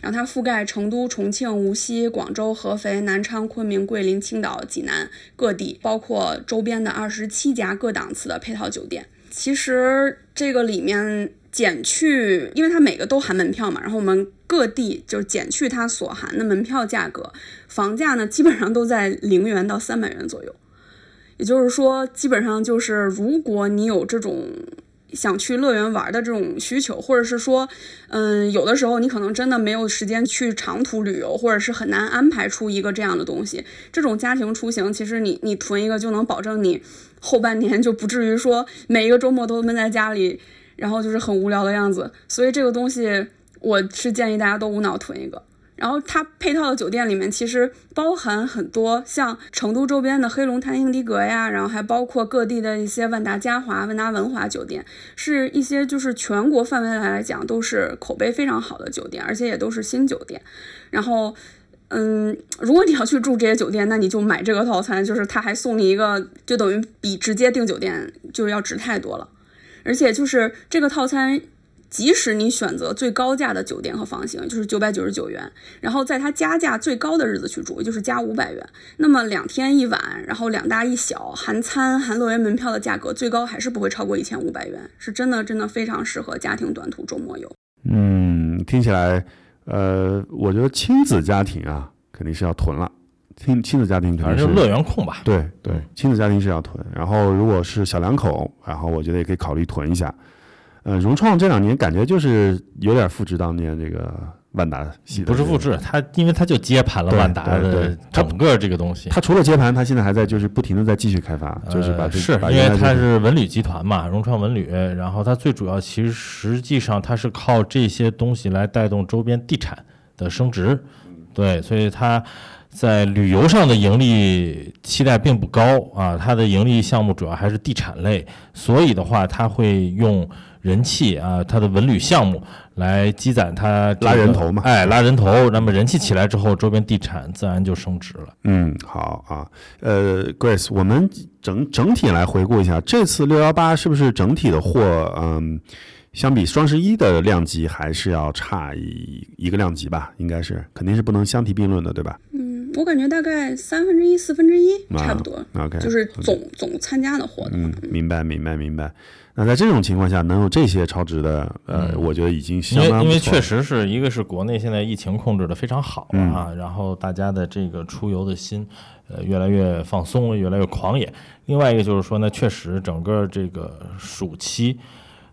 [SPEAKER 3] 然后它覆盖成都、重庆、无锡、广州、合肥、南昌、昆明、桂林、青岛、济南各地，包括周边的二十七家各档次的配套酒店。其实这个里面减去，因为它每个都含门票嘛，然后我们各地就减去它所含的门票价格，房价呢基本上都在零元到三百元左右。也就是说，基本上就是如果你有这种想去乐园玩的这种需求，或者是说，嗯，有的时候你可能真的没有时间去长途旅游，或者是很难安排出一个这样的东西。这种家庭出行，其实你你囤一个就能保证你后半年就不至于说每一个周末都闷在家里，然后就是很无聊的样子。所以这个东西，我是建议大家都无脑囤一个。然后它配套的酒店里面其实包含很多像成都周边的黑龙潭英迪格呀，然后还包括各地的一些万达嘉华、万达文华酒店，是一些就是全国范围来讲都是口碑非常好的酒店，而且也都是新酒店。然后，嗯，如果你要去住这些酒店，那你就买这个套餐，就是他还送你一个，就等于比直接订酒店就是要值太多了。而且就是这个套餐。即使你选择最高价的酒店和房型，就是九百九十九元，然后在它加价最高的日子去住，就是加五百元，那么两天一晚，然后两大一小，含餐含乐园门票的价格，最高还是不会超过一千五百元，是真的真的非常适合家庭短途周末游。
[SPEAKER 1] 嗯，听起来，呃，我觉得亲子家庭啊，肯定是要囤了。亲亲子家庭肯定是
[SPEAKER 2] 乐园控吧。
[SPEAKER 1] 对对，亲子家庭是要囤。然后如果是小两口，然后我觉得也可以考虑囤一下。呃，融创这两年感觉就是有点复制当年这个万达系的，
[SPEAKER 2] 不是复制，它因为它就接盘了万达的整个这个东西。
[SPEAKER 1] 它除了接盘，它现在还在就是不停的在继续开发，就是把这
[SPEAKER 2] 呃是因为它是文旅集团嘛，融创文旅，然后它最主要其实实际上它是靠这些东西来带动周边地产的升值，对，所以它在旅游上的盈利期待并不高啊，它的盈利项目主要还是地产类，所以的话它会用人气啊，它的文旅项目来积攒它这个
[SPEAKER 1] 拉人头嘛
[SPEAKER 2] 哎，拉人头，那么人气起来之后，周边地产自然就升值了。
[SPEAKER 1] 嗯，好啊，呃，Grace，我们整整体来回顾一下，这次六幺八是不是整体的货，嗯，相比双十一的量级还是要差一一个量级吧？应该是，肯定是不能相提并论的，对吧？
[SPEAKER 3] 嗯，我感觉大概三分之一、四分之一差不多，
[SPEAKER 1] 啊 OK，
[SPEAKER 3] 就是总总参加的活动。
[SPEAKER 1] 嗯，明白，明白，明白。那在这种情况下，能有这些超值的，呃，我觉得已经
[SPEAKER 2] 因为因为确实是一个是国内现在疫情控制的非常好
[SPEAKER 1] 嗯
[SPEAKER 2] 啊，然后大家的这个出游的心，呃，越来越放松，越来越狂野。另外一个就是说呢，确实整个这个暑期，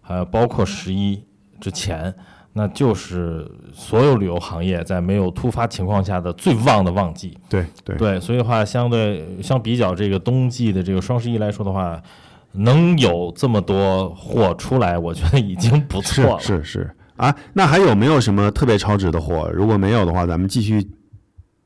[SPEAKER 2] 还有包括十一之前，那就是所有旅游行业在没有突发情况下的最旺的旺季。
[SPEAKER 1] 对对
[SPEAKER 2] 对，所以的话，相对相比较这个冬季的这个双十一来说的话，能有这么多货出来，我觉得已经不错了。
[SPEAKER 1] 是是是啊。那还有没有什么特别超值的货？如果没有的话，咱们继续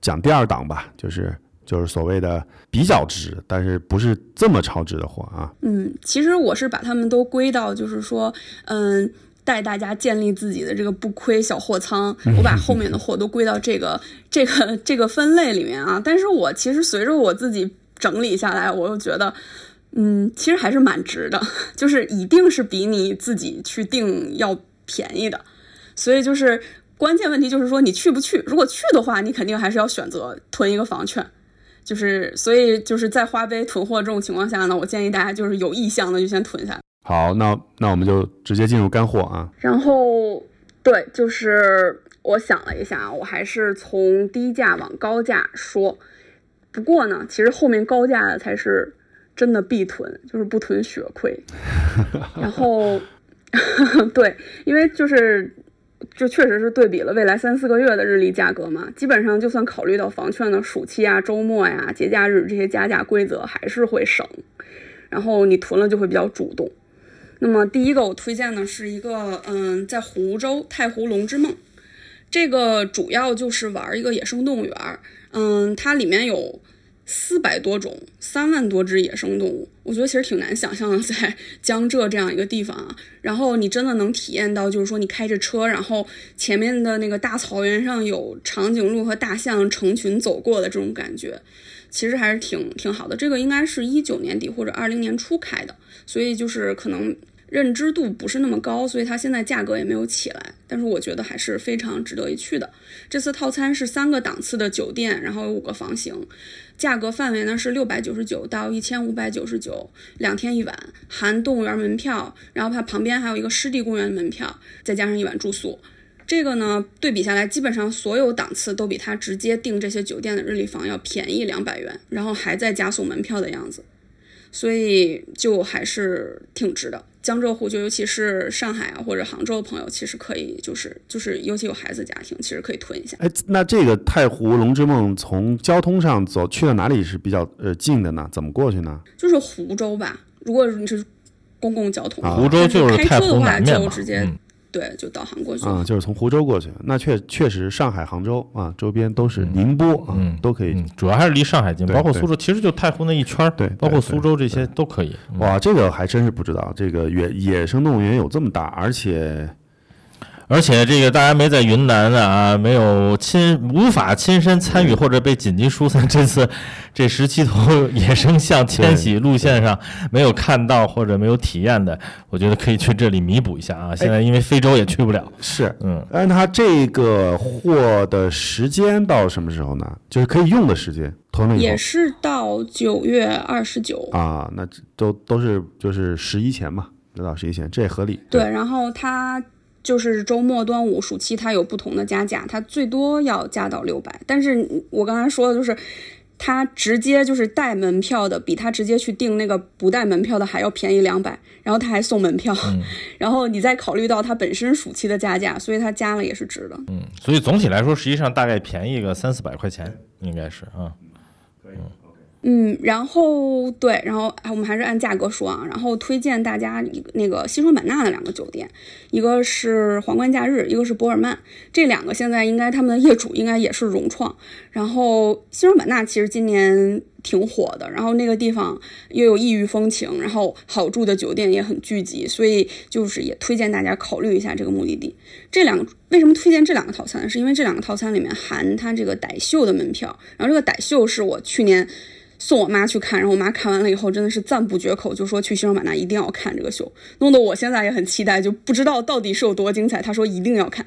[SPEAKER 1] 讲第二档吧，就是就是所谓的比较值，但是不是这么超值的货啊。
[SPEAKER 3] 嗯，其实我是把他们都归到，就是说，嗯。带大家建立自己的这个不亏小货仓，我把后面的货都归到这个这个这个分类里面啊。但是我其实随着我自己整理下来，我又觉得，嗯，其实还是蛮值的，就是一定是比你自己去订要便宜的。所以就是关键问题就是说你去不去？如果去的话，你肯定还是要选择囤一个房券。就是所以就是在花呗囤货这种情况下呢，我建议大家就是有意向的就先囤下来。
[SPEAKER 1] 好，那那我们就直接进入干货啊。
[SPEAKER 3] 然后，对，就是我想了一下，我还是从低价往高价说。不过呢，其实后面高价的才是真的必囤，就是不囤血亏。然后，对，因为就是就确实是对比了未来三四个月的日历价格嘛，基本上就算考虑到房券的暑期啊、周末呀、节假日这些加价规则，还是会省。然后你囤了就会比较主动。那么第一个我推荐的是一个，嗯，在湖州太湖龙之梦，这个主要就是玩一个野生动物园儿，嗯，它里面有四百多种、三万多只野生动物，我觉得其实挺难想象的，在江浙这样一个地方啊，然后你真的能体验到，就是说你开着车，然后前面的那个大草原上有长颈鹿和大象成群走过的这种感觉。其实还是挺挺好的，这个应该是一九年底或者二零年初开的，所以就是可能认知度不是那么高，所以它现在价格也没有起来。但是我觉得还是非常值得一去的。这次套餐是三个档次的酒店，然后有五个房型，价格范围呢是六百九十九到一千五百九十九，两天一晚，含动物园门票，然后它旁边还有一个湿地公园门票，再加上一晚住宿。这个呢，对比下来，基本上所有档次都比他直接订这些酒店的日历房要便宜两百元，然后还在加送门票的样子，所以就还是挺值的。江浙沪就尤其是上海啊或者杭州的朋友，其实可以就是就是尤其有孩子家庭，其实可以囤一下。
[SPEAKER 1] 哎，那这个太湖龙之梦从交通上走去到哪里是比较呃近的呢？怎么过去呢？
[SPEAKER 3] 就是湖州吧，如果你是公共交通，
[SPEAKER 2] 湖州就是
[SPEAKER 3] 开车的话
[SPEAKER 2] 就
[SPEAKER 3] 直接。对，就导航过去
[SPEAKER 1] 啊，就是从湖州过去，那确确实上海、杭州啊，周边都是宁波啊，都可以。
[SPEAKER 2] 主要还是离上海近，包括苏州，其实就太湖那一圈儿，
[SPEAKER 1] 对，
[SPEAKER 2] 包括苏州这些都可以。
[SPEAKER 1] 哇，这个还真是不知道，这个野野生动物园有这么大，而且。
[SPEAKER 2] 而且这个大家没在云南的啊，没有亲无法亲身参与或者被紧急疏散这次 这十七头野生象迁徙路线上没有看到或者没有体验的，我觉得可以去这里弥补一下啊。现在因为非洲也去不了，
[SPEAKER 1] 是嗯，按它这个货的时间到什么时候呢？就是可以用的时间，囤了以后
[SPEAKER 3] 也是到九月二十九
[SPEAKER 1] 啊，那都都是就是十一前嘛，到十一前这也合理。
[SPEAKER 3] 对，然后它。就是周末、端午、暑期，它有不同的加价，它最多要加到六百。但是我刚才说的就是，它直接就是带门票的，比它直接去订那个不带门票的还要便宜两百，然后它还送门票，然后你再考虑到它本身暑期的加价，所以它加了也是值的。
[SPEAKER 2] 嗯，所以总体来说，实际上大概便宜个三四百块钱，应该是啊。
[SPEAKER 1] 可以。
[SPEAKER 3] 嗯，然后对，然后我们还是按价格说啊。然后推荐大家一个那个西双版纳的两个酒店，一个是皇冠假日，一个是博尔曼。这两个现在应该他们的业主应该也是融创。然后西双版纳其实今年挺火的，然后那个地方又有异域风情，然后好住的酒店也很聚集，所以就是也推荐大家考虑一下这个目的地。这两个为什么推荐这两个套餐？是因为这两个套餐里面含它这个傣秀的门票，然后这个傣秀是我去年。送我妈去看，然后我妈看完了以后真的是赞不绝口，就说去西双版纳一定要看这个秀，弄得我现在也很期待，就不知道到底是有多精彩。她说一定要看，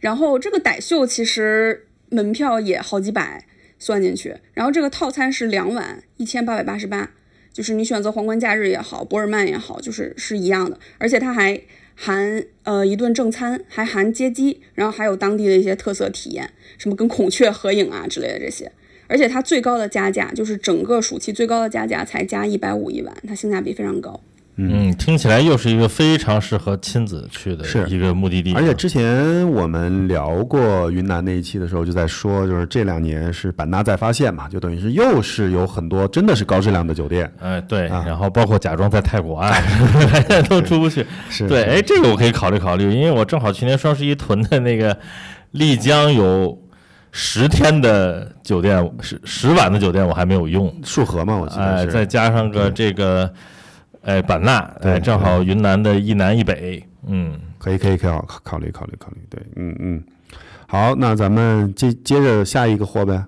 [SPEAKER 3] 然后这个傣秀其实门票也好几百算进去，然后这个套餐是两晚一千八百八十八，就是你选择皇冠假日也好，博尔曼也好，就是是一样的，而且它还含呃一顿正餐，还含接机，然后还有当地的一些特色体验，什么跟孔雀合影啊之类的这些。而且它最高的加价就是整个暑期最高的加价才加一百五一晚，它性价比非常高。
[SPEAKER 2] 嗯，听起来又是一个非常适合亲子去的一个目的地。
[SPEAKER 1] 而且之前我们聊过云南那一期的时候，就在说，就是这两年是版纳再发现嘛，就等于是又是有很多真的是高质量的酒店。
[SPEAKER 2] 哎，对，然后包括假装在泰国啊，都出不去。
[SPEAKER 1] 是
[SPEAKER 2] 对，哎，这个我可以考虑考虑，因为我正好去年双十一囤的那个丽江有。十天的酒店，十十晚的酒店我还没有用，
[SPEAKER 1] 束河嘛，我记得
[SPEAKER 2] 是，再加上个这个，哎，版纳，对，正好云南的一南一北，嗯，
[SPEAKER 1] 可以可以可以考考虑考虑考虑，对，嗯嗯，好，那咱们接接着下一个货呗，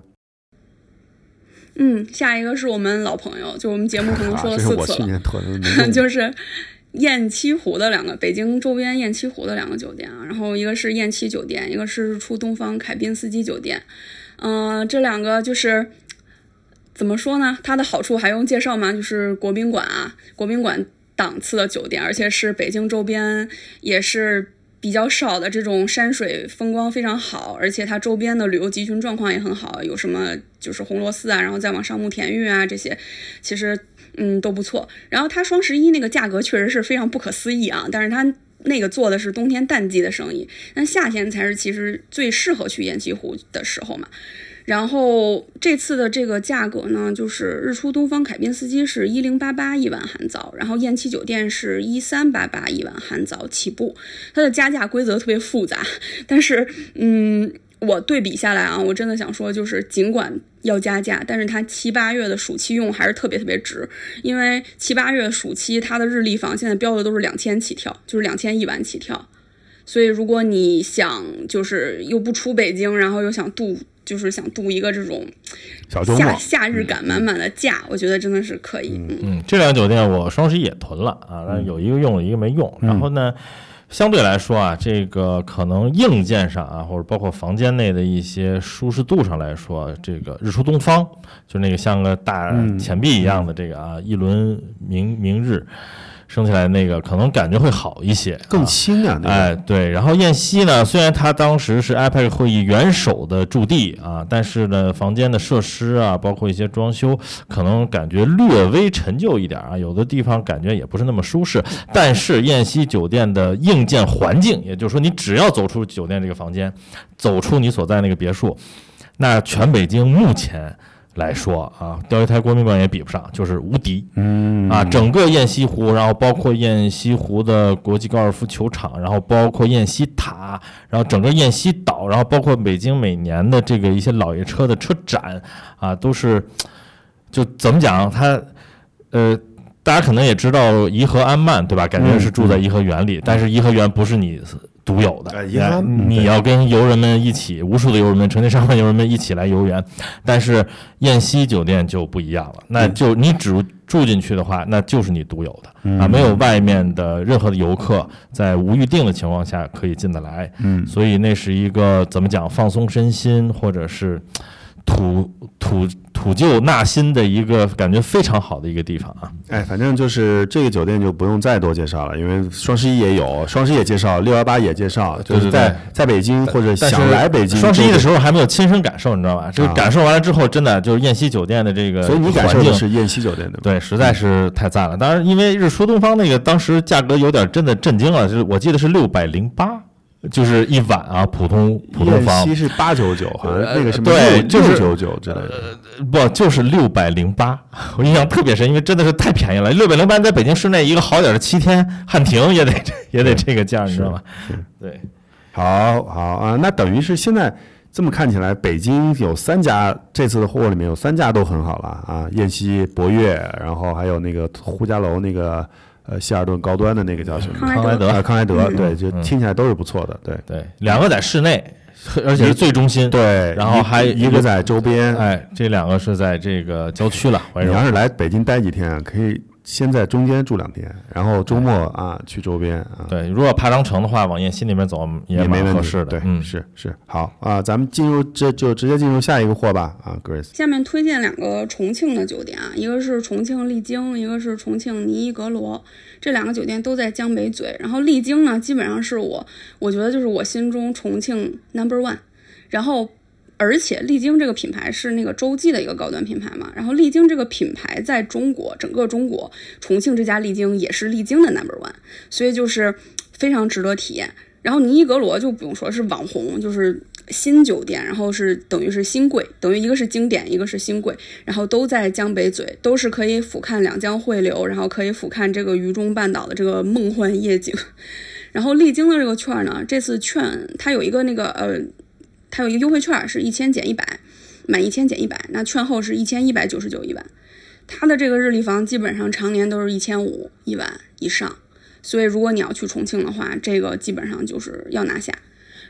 [SPEAKER 3] 嗯，下一个是我们老朋友，就我们节目可能说了 四次
[SPEAKER 1] 了，
[SPEAKER 3] 就是。雁栖湖的两个北京周边雁栖湖的两个酒店啊，然后一个是雁栖酒店，一个是日出东方凯宾斯基酒店。嗯，这两个就是怎么说呢？它的好处还用介绍吗？就是国宾馆啊，国宾馆。档次的酒店，而且是北京周边也是比较少的这种山水风光非常好，而且它周边的旅游集群状况也很好，有什么就是红螺寺啊，然后再往上慕田峪啊这些，其实嗯都不错。然后它双十一那个价格确实是非常不可思议啊，但是它那个做的是冬天淡季的生意，但夏天才是其实最适合去雁栖湖的时候嘛。然后这次的这个价格呢，就是日出东方凯宾斯基是一零八八一晚含早，然后雁栖酒店是一三八八一晚含早起步。它的加价规则特别复杂，但是嗯，我对比下来啊，我真的想说，就是尽管要加价，但是它七八月的暑期用还是特别特别值，因为七八月暑期它的日历房现在标的都是两千起跳，就是两千一晚起跳。所以如果你想就是又不出北京，然后又想度。就是想度一个这种夏夏日感满满的假，我觉得真的是可以。
[SPEAKER 2] 嗯，这两个酒店我双十一也囤了啊，但有一个用了，一个没用。然后呢，相对来说啊，这个可能硬件上啊，或者包括房间内的一些舒适度上来说，这个日出东方就那个像个大钱币一样的这个啊，一轮明明日。升起来那个可能感觉会好一些，
[SPEAKER 1] 更轻啊！
[SPEAKER 2] 哎，对。然后燕西呢，虽然它当时是 IPAC 会议元首的驻地啊，但是呢，房间的设施啊，包括一些装修，可能感觉略微陈旧一点啊，有的地方感觉也不是那么舒适。但是燕西酒店的硬件环境，也就是说，你只要走出酒店这个房间，走出你所在那个别墅，那全北京目前。来说啊，钓鱼台国民馆也比不上，就是无敌。
[SPEAKER 1] 嗯
[SPEAKER 2] 啊，整个雁西湖，然后包括雁西湖的国际高尔夫球场，然后包括雁西塔，然后整个雁西岛，然后包括北京每年的这个一些老爷车的车展啊，都是就怎么讲？它呃，大家可能也知道颐和安曼对吧？感觉是住在颐和园里，但是颐和园不是你。独有的，你要跟游人们一起，无数的游人们，成千上万游人们一起来游园，但是燕西酒店就不一样了，那就你只住进去的话，那就是你独有的。啊，没有外面的任何的游客在无预定的情况下可以进得来，
[SPEAKER 1] 嗯，
[SPEAKER 2] 所以那是一个怎么讲，放松身心或者是。土土土旧纳新的一个感觉非常好的一个地方啊！
[SPEAKER 1] 哎，反正就是这个酒店就不用再多介绍了，因为双十一也有，双十一也介绍，六幺八也介绍，就是在在北京或者想来北京，
[SPEAKER 2] 双十一的时候还没有亲身感受，你知道吧？这个感受完了之后，真的就是燕西酒店的这个，
[SPEAKER 1] 所以你感受的是燕西酒店的，
[SPEAKER 2] 对，实在是太赞了。当然，因为日出东方那个当时价格有点真的震惊了，就是我记得是六百零八。就是一晚啊，普通普通房，
[SPEAKER 1] 西是八九九，好像那个什么
[SPEAKER 2] 对，就是
[SPEAKER 1] 九九之类
[SPEAKER 2] 的，不就是六百零八？我印象特别深，因为真的是太便宜了。六百零八在北京市内一个好点的七天汉庭也得也得这个价，你知道吗？对，
[SPEAKER 1] 好好啊，那等于是现在这么看起来，北京有三家这次的货里面有三家都很好了啊，燕西、博悦，然后还有那个呼家楼那个。呃，希尔顿高端的那个叫什么？
[SPEAKER 3] 康莱德，
[SPEAKER 1] 康莱德，对，就听起来都是不错的，对
[SPEAKER 2] 对，两个在室内，而且是最中心，
[SPEAKER 1] 对，
[SPEAKER 2] 然后还
[SPEAKER 1] 一个在周边，
[SPEAKER 2] 哎，这两个是在这个郊区了。
[SPEAKER 1] 你要是来北京待几天，可以。先在中间住两天，然后周末啊去周边啊。
[SPEAKER 2] 对，如果爬长城的话，往燕西那边走也
[SPEAKER 1] 蛮
[SPEAKER 2] 合适的。
[SPEAKER 1] 对，
[SPEAKER 2] 嗯，
[SPEAKER 1] 是是。好啊，咱们进入这就直接进入下一个货吧啊，Grace。
[SPEAKER 3] 下面推荐两个重庆的酒店啊，一个是重庆丽晶，一个是重庆尼伊格罗。这两个酒店都在江北嘴。然后丽晶呢，基本上是我我觉得就是我心中重庆 Number One。然后。而且丽晶这个品牌是那个洲际的一个高端品牌嘛，然后丽晶这个品牌在中国整个中国，重庆这家丽晶也是丽晶的 number one，所以就是非常值得体验。然后尼伊阁罗就不用说，是网红，就是新酒店，然后是等于是新贵，等于一个是经典，一个是新贵，然后都在江北嘴，都是可以俯瞰两江汇流，然后可以俯瞰这个渝中半岛的这个梦幻夜景。然后丽晶的这个券呢，这次券它有一个那个呃。它有一个优惠券，是一千减一百，满一千减一百，那券后是一千一百九十九一晚。它的这个日历房基本上常年都是一千五一晚以上，所以如果你要去重庆的话，这个基本上就是要拿下。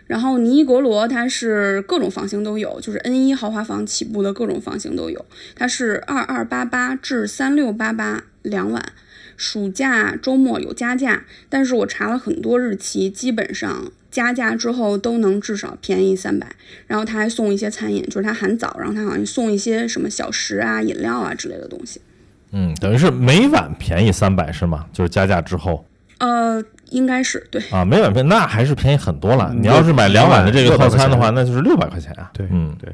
[SPEAKER 3] 然后尼格罗它是各种房型都有，就是 N 一豪华房起步的各种房型都有，它是二二八八至三六八八两晚，暑假周末有加价，但是我查了很多日期，基本上。加价之后都能至少便宜三百，然后他还送一些餐饮，就是他含早，然后他好像送一些什么小食啊、饮料啊之类的东西。
[SPEAKER 2] 嗯，等于是每晚便宜三百是吗？就是加价之后
[SPEAKER 3] 呃，应该是对，
[SPEAKER 2] 啊，每晚便那还是便宜很多了。
[SPEAKER 1] 嗯
[SPEAKER 2] 你要是买两晚的这个套餐的话，那就是六百块钱啊。
[SPEAKER 1] 对
[SPEAKER 2] 嗯，
[SPEAKER 1] 对，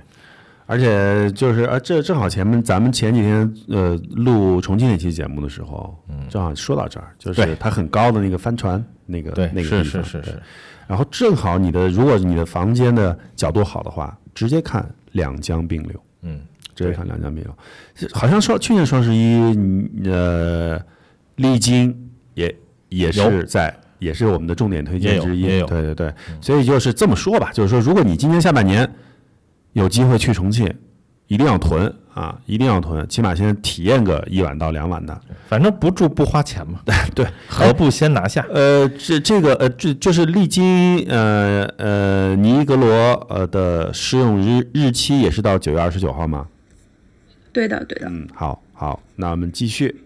[SPEAKER 1] 而且就是啊，这正好前面咱们前几天呃录重庆那期节目的时候，正好说到这儿，就是
[SPEAKER 2] 对
[SPEAKER 1] 它很高的那个帆船那个
[SPEAKER 2] 对，
[SPEAKER 1] 那个
[SPEAKER 2] 是
[SPEAKER 1] 地方对
[SPEAKER 2] 是是是，
[SPEAKER 1] 然后正好你的如果你的房间的角度好的话，直接看两江并流，
[SPEAKER 2] 嗯，
[SPEAKER 1] 直接看两江并流。好像说去年双十一，嗯呃，丽晶也也是在。也是我们的重点推荐之一，对对对，所以就是这么说吧，就是说，如果你今年下半年有机会去重庆，一定要囤啊，一定要囤，起码先体验个一晚到两晚的。
[SPEAKER 2] 反正不住不花钱嘛，
[SPEAKER 1] 对，
[SPEAKER 2] 何不先拿下？
[SPEAKER 1] 呃，这这个呃，这就是丽晶呃呃尼格罗呃的试用日日期也是到九月二十九号吗？
[SPEAKER 3] 对的对的。
[SPEAKER 1] 嗯，好好，那我们继续。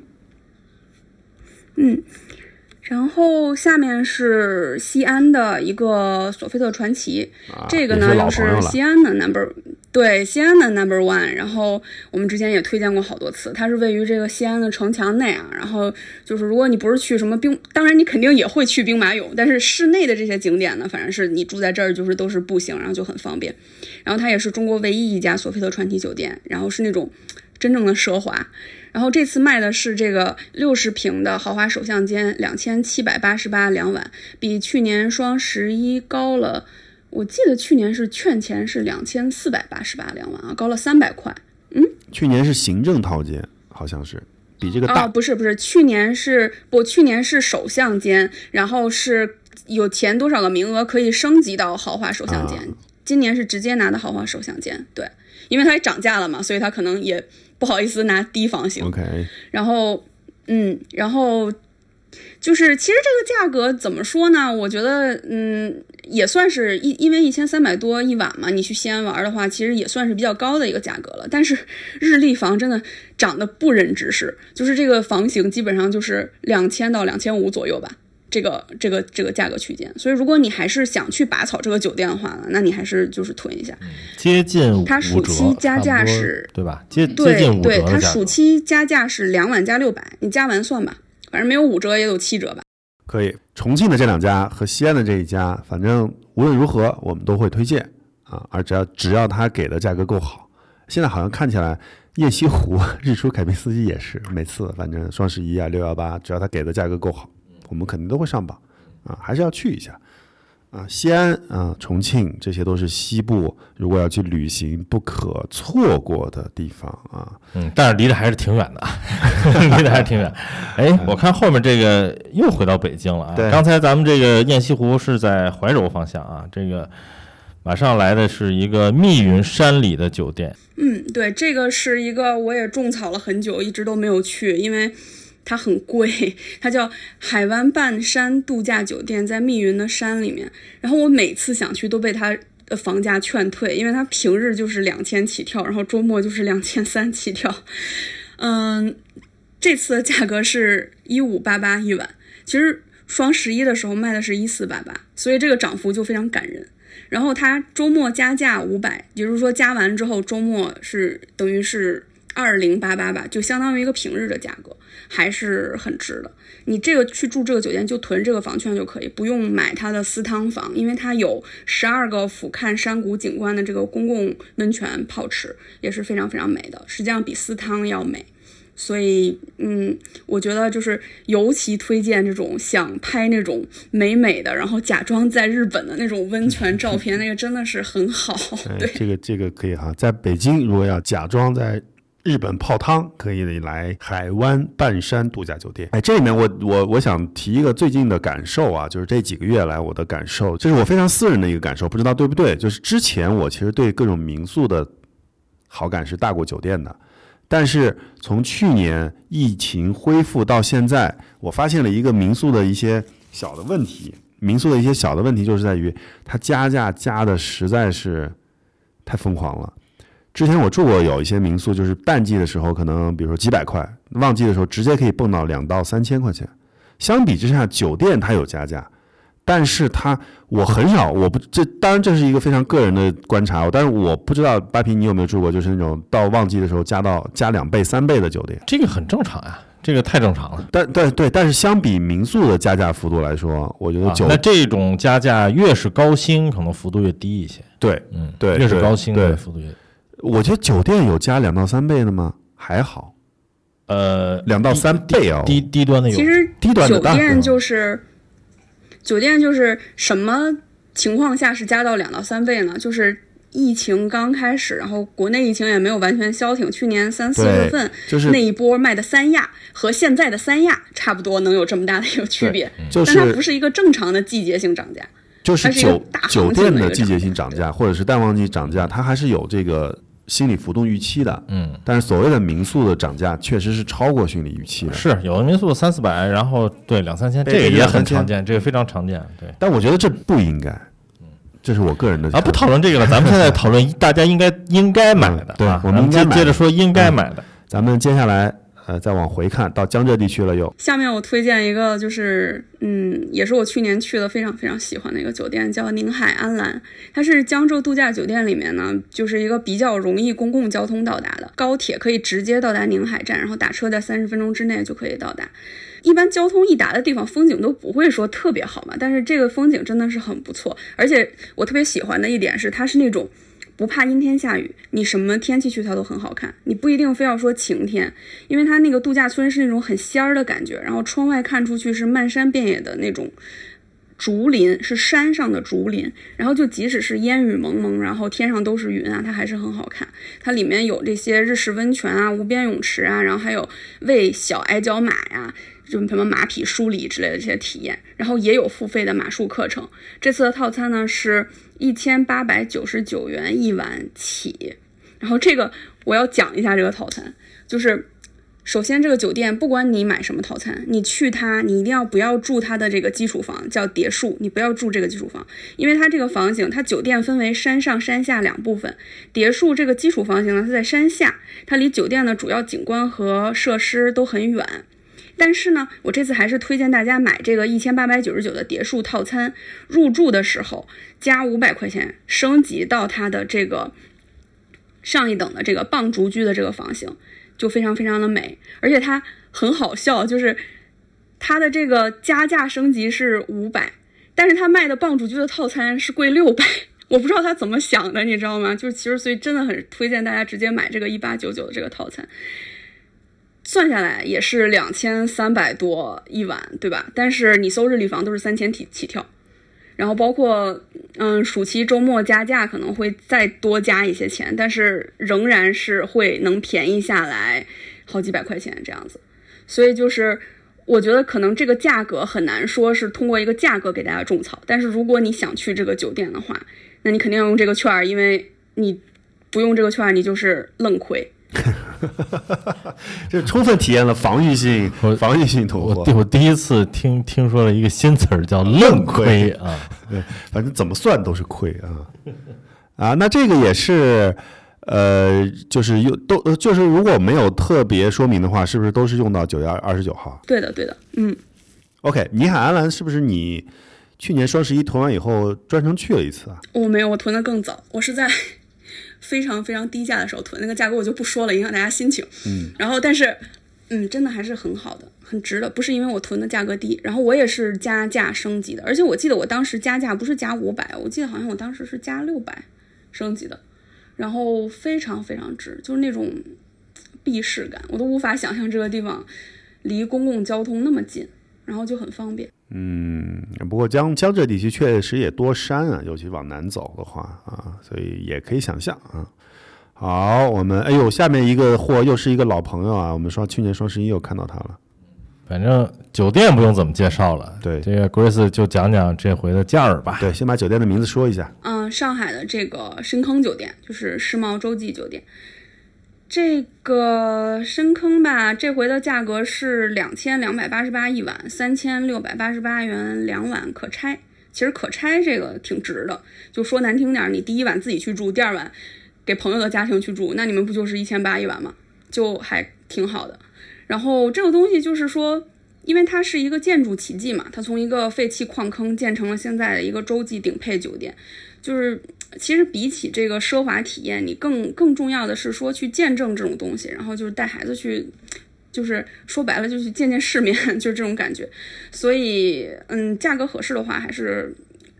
[SPEAKER 3] 嗯，然后下面是西安的一个索菲特传奇，
[SPEAKER 1] 啊
[SPEAKER 3] 这个呢又是西安的 number，对西安的 number one。然后我们之前也推荐过好多次，它是位于这个西安的城墙内啊。然后就是如果你不是去什么兵，当然你肯定也会去兵马俑，但是室内的这些景点呢，反正是你住在这儿就是都是步行，然后就很方便。然后它也是中国唯一一家索菲特传奇酒店，然后是那种真正的奢华。然后这次卖的是这个六十平的豪华首相间，两千七百八十八两晚，比去年双十一高了。我记得去年是券钱是两千四百八十八两万啊，高了三百块。
[SPEAKER 1] 嗯去年是行政套间，好像是比这个
[SPEAKER 3] 啊、
[SPEAKER 1] 大。
[SPEAKER 3] 不是不是，去年是不去年是首相间，然后是有前多少个名额可以升级到豪华首相间。
[SPEAKER 1] 啊
[SPEAKER 3] 今年是直接拿的豪华首相间，对，因为它也涨价了嘛，所以它可能也不好意思拿低房型。
[SPEAKER 1] OK，
[SPEAKER 3] 然后，嗯，然后就是其实这个价格怎么说呢？我觉得，嗯，也算是一，因为一千三百多一晚嘛，你去西安玩的话，其实也算是比较高的一个价格了。但是日立房真的涨得不忍直视，就是这个房型基本上就是两千到两千五左右吧。这个这个这个价格区间，所以如果你还是想去拔草这个酒店的话呢，那你还是就是囤一下。
[SPEAKER 2] 接近五
[SPEAKER 3] 它暑期加价是
[SPEAKER 2] 对吧？接近五折
[SPEAKER 3] 对，它。暑期加价是两晚加六百，你加完算吧，反正没有五折也有七折吧。
[SPEAKER 1] 可以。重庆的这两家和西安的这一家，反正无论如何我们都会推荐啊，而只要只要他给的价格够好。现在好像看起来雁西湖、日出凯宾斯基也是，每次反正双十一啊、六幺八，只要他给的价格够好，我们肯定都会上榜啊，还是要去一下。啊，西安啊、重庆，这些都是西部如果要去旅行不可错过的地方啊。
[SPEAKER 2] 嗯，但是离得还是挺远的，离得还是挺远。哎，我看后面这个又回到北京了啊。
[SPEAKER 1] 对
[SPEAKER 2] 刚才咱们这个雁西湖是在怀柔方向啊，这个马上来的是一个密云山里的酒店。
[SPEAKER 3] 嗯，对，这个是一个我也种草了很久，一直都没有去，因为它很贵。它叫海湾半山度假酒店，在密云的山里面。然后我每次想去都被它的房价劝退，因为它平日就是两千起跳，然后周末就是两千三起跳。嗯，这次的价格是一五八八一晚，其实双十一的时候卖的是一四八八，所以这个涨幅就非常感人。然后它周末加价五百，也就是说加完之后周末是等于是二零八八吧，就相当于一个平日的价格，还是很值的。你这个去住这个酒店就囤这个房券就可以，不用买它的私汤房，因为它有十二个俯瞰山谷景观的这个公共温泉泡池，也是非常非常美的，实际上比私汤要美。所以，嗯，我觉得就是尤其推荐这种想拍那种美美的，然后假装在日本的那种温泉照片，那个真的是很好。
[SPEAKER 1] 哎
[SPEAKER 3] 对，
[SPEAKER 1] 这个这个可以哈，在北京如果要假装在日本泡汤，可以来海湾半山度假酒店。哎，这里面我我我想提一个最近的感受啊，就是这几个月来我的感受，这是我非常私人的一个感受，不知道对不对？就是之前我其实对各种民宿的好感是大过酒店的。但是从去年疫情恢复到现在，我发现了一个民宿的一些小的问题。民宿的一些小的问题就是在于它加价加的实在是太疯狂了。之前我住过有一些民宿，就是淡季的时候可能比如说几百块，旺季的时候直接可以蹦到两到三千块钱。相比之下，酒店它有加价，但是它我很少，我不这当然这是一个非常个人的观察，但是我不知道八平你有没有住过，就是那种到旺季的时候加到加两倍、三倍的酒店。
[SPEAKER 2] 这个很正常呀，这个太正常了。
[SPEAKER 1] 但对对，但是相比民宿的加价幅度来说，我觉得酒、
[SPEAKER 2] 啊那这种加价越是高薪，可能幅度越低一些。
[SPEAKER 1] 对，
[SPEAKER 2] 嗯，
[SPEAKER 1] 对
[SPEAKER 2] 越是高薪
[SPEAKER 1] 对
[SPEAKER 2] 幅度越
[SPEAKER 1] 我觉得酒店有加两到三倍的吗？还好，
[SPEAKER 2] 呃
[SPEAKER 1] 两到三倍哦。
[SPEAKER 2] 低低端的有。
[SPEAKER 3] 其实
[SPEAKER 1] 低端的
[SPEAKER 3] 酒店就是酒店就是什么情况下是加到两到三倍呢？就是疫情刚开始，然后国内疫情也没有完全消停，去年三四月份
[SPEAKER 1] 就是
[SPEAKER 3] 那一波卖的三亚和现在的三亚差不多能有这么大的一个区别，
[SPEAKER 1] 就
[SPEAKER 3] 但它不
[SPEAKER 1] 是
[SPEAKER 3] 是一个正常的季节性涨价。
[SPEAKER 1] 就是
[SPEAKER 3] 它是一个
[SPEAKER 1] 酒
[SPEAKER 3] 大
[SPEAKER 1] 酒店的季节性涨价，或者是淡旺季涨价，它还是有这个心理浮动预期的。
[SPEAKER 2] 嗯，
[SPEAKER 1] 但是所谓的民宿的涨价，确实是超过心理预期的。
[SPEAKER 2] 是有的民宿三四百，然后对两三千，这个也很常见，这个非常常见。对
[SPEAKER 1] 但我觉得这不应该，这是我个人的
[SPEAKER 2] 啊，不讨论这个了，咱们现在讨论大家应该应该买的
[SPEAKER 1] 嗯。对
[SPEAKER 2] 啊
[SPEAKER 1] 我们
[SPEAKER 2] 咱接
[SPEAKER 1] 应该
[SPEAKER 2] 接着说应该买的。
[SPEAKER 1] 咱们接下来呃再往回看到江浙地区了又，
[SPEAKER 3] 下面我推荐一个，就是嗯，也是我去年去的非常非常喜欢的一个酒店，叫宁海安澜。它是江浙度假酒店里面呢，就是一个比较容易公共交通到达的，高铁可以直接到达宁海站，然后打车在三十分钟之内就可以到达。一般交通易达的地方，风景都不会说特别好嘛，但是这个风景真的是很不错。而且我特别喜欢的一点是，它是那种不怕阴天下雨，你什么天气去它都很好看。你不一定非要说晴天，因为它那个度假村是那种很仙儿的感觉，然后窗外看出去是漫山遍野的那种竹林，是山上的竹林，然后就即使是烟雨蒙蒙，然后天上都是云啊，它还是很好看。它里面有这些日式温泉啊、无边泳池啊，然后还有喂小矮脚马呀、就什么马匹梳理之类的这些体验，然后也有付费的马术课程。这次的套餐呢是一千八百九十九元一晚起，然后这个我要讲一下这个套餐，就是首先这个酒店不管你买什么套餐，你去它你一定要不要住它的这个基础房，叫别墅，你不要住这个基础房，因为它这个房型，它酒店分为山上山下两部分，别墅这个基础房型呢，它在山下，它离酒店的主要景观和设施都很远。但是呢，我这次还是推荐大家买这个一千八百九十九的别墅套餐，入住的时候加五百块钱升级到它的这个上一等的这个棒竹居的这个房型，就非常非常的美，而且它很好笑，就是它的这个加价升级是五百，但是它卖的棒竹居的套餐是贵六百。我不知道他怎么想的，你知道吗？就是其实所以真的很推荐大家直接买这个一八九九的这个套餐，算下来也是两千三百多一晚，对吧？但是你搜日历房都是三千起起跳，然后包括嗯暑期周末加价可能会再多加一些钱，但是仍然是会能便宜下来好几百块钱这样子。所以就是我觉得可能这个价格很难说是通过一个价格给大家种草，但是如果你想去这个酒店的话，那你肯定要用这个券，因为你不用这个券，你就是愣亏。
[SPEAKER 1] 这充分体验了防御性防御性囤货。
[SPEAKER 2] 我第我第一次听听说了一个新词儿叫愣亏啊，
[SPEAKER 1] 对，反正怎么算都是亏啊啊！那这个也是，呃，就是用都呃就是如果没有特别说明的话，是不是都是用到九月二十九号
[SPEAKER 3] 对的，对的，嗯
[SPEAKER 1] ，？OK，尼海安澜是不是你去年双十一囤完以后专程去了一次啊？
[SPEAKER 3] 我没有，我囤的更早，我是在非常非常低价的时候囤，那个价格我就不说了，影响大家心情。嗯，然后但是，嗯，真的还是很好的，很值的，不是因为我囤的价格低，然后我也是加价升级的，而且我记得我当时加价不是加五百，我记得好像我当时是加六百升级的，然后非常非常值，就是那种避世感，我都无法想象这个地方离公共交通那么近，然后就很方便。
[SPEAKER 1] 嗯，不过江江浙地区确实也多山啊，尤其往南走的话啊，所以也可以想象啊。好，我们哎呦，下面一个货又是一个老朋友啊，我们说去年双十一又看到他了。
[SPEAKER 2] 反正酒店不用怎么介绍了，
[SPEAKER 1] 对
[SPEAKER 2] 这个 Grace 就讲讲这回的价儿吧。
[SPEAKER 1] 对，先把酒店的名字说一下。
[SPEAKER 3] 嗯，上海的这个深坑酒店就是世贸洲际酒店。这个深坑吧，这回的价格是两千两百八十八一晚，三千六百八十八元两晚可拆。其实可拆这个挺值的，就说难听点，你第一晚自己去住，第二晚给朋友的家庭去住，那你们不就是一千八一晚吗？就还挺好的。然后这个东西就是说，因为它是一个建筑奇迹嘛，它从一个废弃矿坑建成了现在的一个洲际顶配酒店，就是其实比起这个奢华体验，你更更重要的是说去见证这种东西，然后就是带孩子去，就是说白了就去见见世面，就是这种感觉。所以，嗯，价格合适的话，还是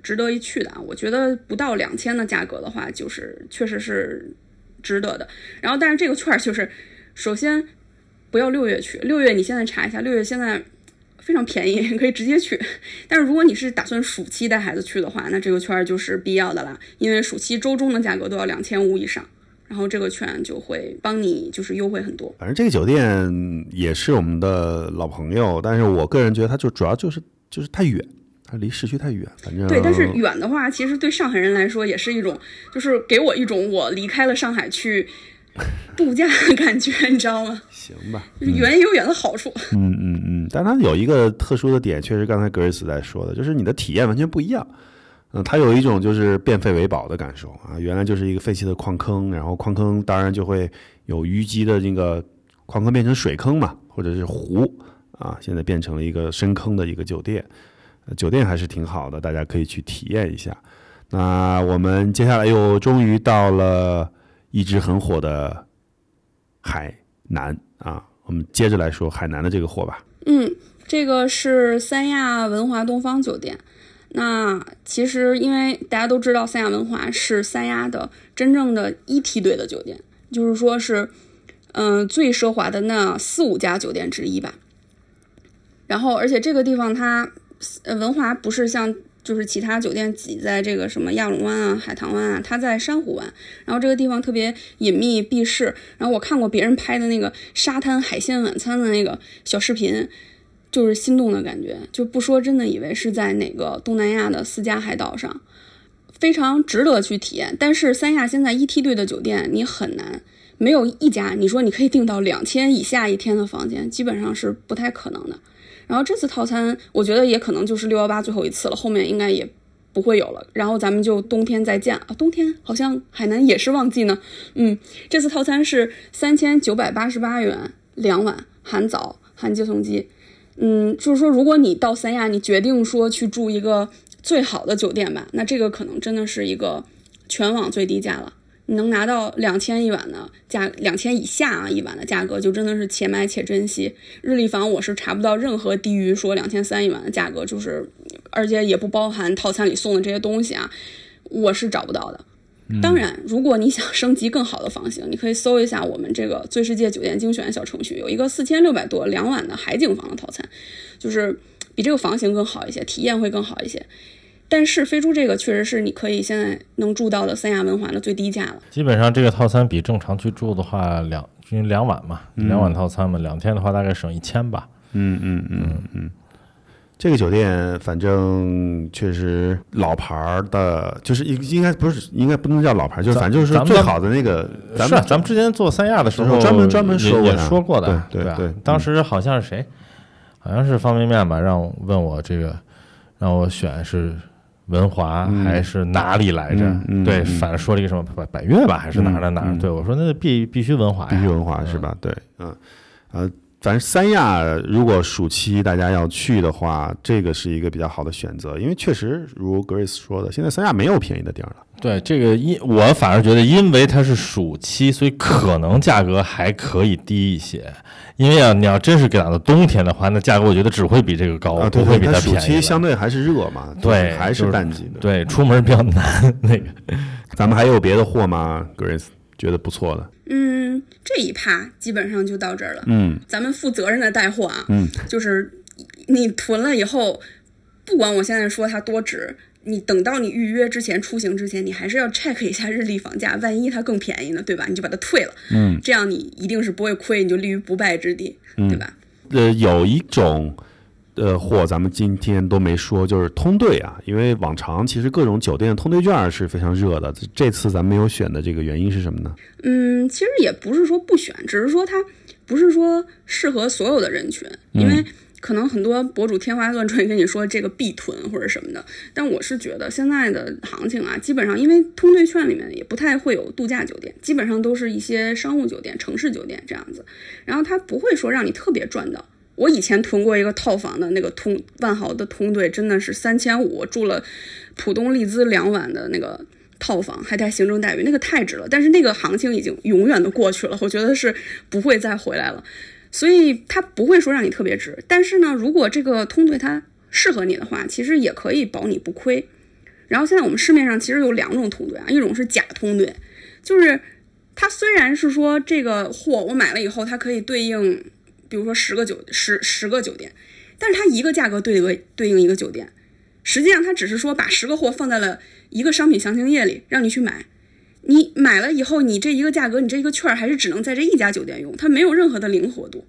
[SPEAKER 3] 值得一去的啊。我觉得不到两千的价格的话，就是确实是值得的。然后，但是这个券儿就是首先。不要六月去，六月你现在查一下，六月现在非常便宜，可以直接去。但是如果你是打算暑期带孩子去的话，那这个券就是必要的啦，因为暑期周中的价格都要两千五以上，然后这个券就会帮你就是优惠很多。
[SPEAKER 1] 反正这个酒店也是我们的老朋友，但是我个人觉得它就主要就是就是太远，它离市区太远。反正
[SPEAKER 3] 对，但是远的话，其实对上海人来说也是一种，就是给我一种我离开了上海去。度假的感觉，你知道吗？
[SPEAKER 1] 行吧，
[SPEAKER 3] 远有远的好处。
[SPEAKER 1] 嗯嗯嗯，但它有一个特殊的点，确实刚才格瑞斯在说的，就是你的体验完全不一样。嗯，它有一种就是变废为宝的感受啊，原来就是一个废弃的矿坑，然后矿坑当然就会有淤积的那个矿坑变成水坑嘛，或者是湖啊，现在变成了一个深坑的一个酒店。酒店还是挺好的，大家可以去体验一下。那我们接下来又终于到了。一直很火的海南啊，我们接着来说海南的这个货吧。
[SPEAKER 3] 嗯，这个是三亚文华东方酒店。那其实因为大家都知道，三亚文华是三亚的真正的一梯队的酒店，就是说是嗯最奢华的那四五家酒店之一吧。然后，而且这个地方它呃文华不是像。就是其他酒店挤在这个什么亚龙湾啊、海棠湾啊，它在珊瑚湾，然后这个地方特别隐秘避世。然后我看过别人拍的那个沙滩海鲜晚餐的那个小视频，就是心动的感觉。就不说真的，以为是在哪个东南亚的私家海岛上，非常值得去体验。但是三亚现在一梯队的酒店，你很难没有一家你说你可以订到两千以下一天的房间，基本上是不太可能的。然后这次套餐，我觉得也可能就是六幺八最后一次了，后面应该也不会有了。然后咱们就冬天再见啊！冬天好像海南也是旺季呢。嗯，这次套餐是三千九百八十八元两晚，含早含接送机。嗯，就是说如果你到三亚，你决定说去住一个最好的酒店吧，那这个可能真的是一个全网最低价了。你能拿到两千一晚的价，两千以下啊一晚的价格，就真的是且买且珍惜。日历房我是查不到任何低于说两千三一晚的价格，就是而且也不包含套餐里送的这些东西啊，我是找不到的。当然，如果你想升级更好的房型，你可以搜一下我们这个最世界酒店精选小程序，有一个四千六百多两晚的海景房的套餐，就是比这个房型更好一些，体验会更好一些。但是飞猪这个确实是你可以现在能住到的三亚文华的最低价了。
[SPEAKER 2] 基本上这个套餐比正常去住的话，两因为两晚嘛，两晚套餐嘛，两天的话大概省一千吧。
[SPEAKER 1] 嗯嗯嗯嗯。这个酒店反正确实老牌儿的，就是应应该不是应该不能叫老牌儿，就是反正就是最好的那个。
[SPEAKER 2] 咱们咱们之前做三亚的时候
[SPEAKER 1] 专门专门说
[SPEAKER 2] 也说过的，
[SPEAKER 1] 对对对。
[SPEAKER 2] 当时好像是谁，好像是方便面吧，让问我这个让我选是。文华还是哪里来着？对，反正说了一个什么百百越吧，还是哪儿的哪儿？对我说那必必须文华呀，
[SPEAKER 1] 必须文华是吧？对，嗯，呃，反正三亚如果暑期大家要去的话，这个是一个比较好的选择，因为确实如 Grace 说的，现在三亚没有便宜的地儿了。
[SPEAKER 2] 对这个，因我反而觉得，因为它是暑期，所以可能价格还可以低一些。因为啊，你要真是赶到冬天的话，那价格我觉得只会比这个高，不会比它
[SPEAKER 1] 便宜。暑期相对还是热嘛，
[SPEAKER 2] 对，
[SPEAKER 1] 还
[SPEAKER 2] 是
[SPEAKER 1] 淡季的。
[SPEAKER 2] 对，出门比较难。那个，
[SPEAKER 1] 咱们还有别的货吗？Grace 觉得不错的。
[SPEAKER 3] 嗯，这一趴基本上就到这儿了。
[SPEAKER 1] 嗯，
[SPEAKER 3] 咱们负责任的带货啊。
[SPEAKER 1] 嗯，
[SPEAKER 3] 就是你囤了以后，不管我现在说它多值。你等到你预约之前出行之前，你还是要 check 一下日历房价，万一它更便宜呢，对吧？你就把它退了，
[SPEAKER 1] 嗯，
[SPEAKER 3] 这样你一定是不会亏，你就立于不败之地，对吧？
[SPEAKER 1] 呃，有一种呃货咱们今天都没说，就是通兑啊，因为往常其实各种酒店通兑券是非常热的，这次咱们没有选的这个原因是什么呢？
[SPEAKER 3] 嗯，其实也不是说不选，只是说它不是说适合所有的人群，因为。可能很多博主天花乱坠跟你说这个必囤或者什么的，但我是觉得现在的行情啊，基本上因为通兑券里面也不太会有度假酒店，基本上都是一些商务酒店、城市酒店这样子，然后它不会说让你特别赚到，我以前囤过一个套房的那个通万豪的通兑，真的是三千五住了浦东丽兹两晚的那个套房，还带行政待遇，那个太值了。但是那个行情已经永远的过去了，我觉得是不会再回来了。所以它不会说让你特别值，但是呢，如果这个通兑它适合你的话，其实也可以保你不亏。然后现在我们市面上其实有两种通兑啊，一种是假通兑，就是它虽然是说这个货我买了以后，它可以对应，比如说十个酒十十个酒店，但是它一个价格对个对应一个酒店，实际上它只是说把十个货放在了一个商品详情页里让你去买。你买了以后，你这一个价格，你这一个券儿还是只能在这一家酒店用，它没有任何的灵活度。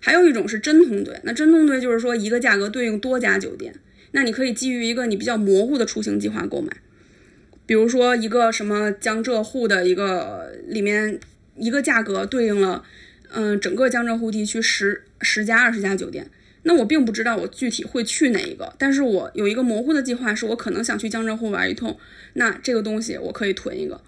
[SPEAKER 3] 还有一种是真通兑，那真通兑就是说一个价格对应多家酒店，那你可以基于一个你比较模糊的出行计划购买，比如说一个什么江浙沪的一个里面一个价格对应了，嗯，整个江浙沪地区十十家二十家酒店，那我并不知道我具体会去哪一个，但是我有一个模糊的计划，是我可能想去江浙沪玩一通，那这个东西我可以囤一个。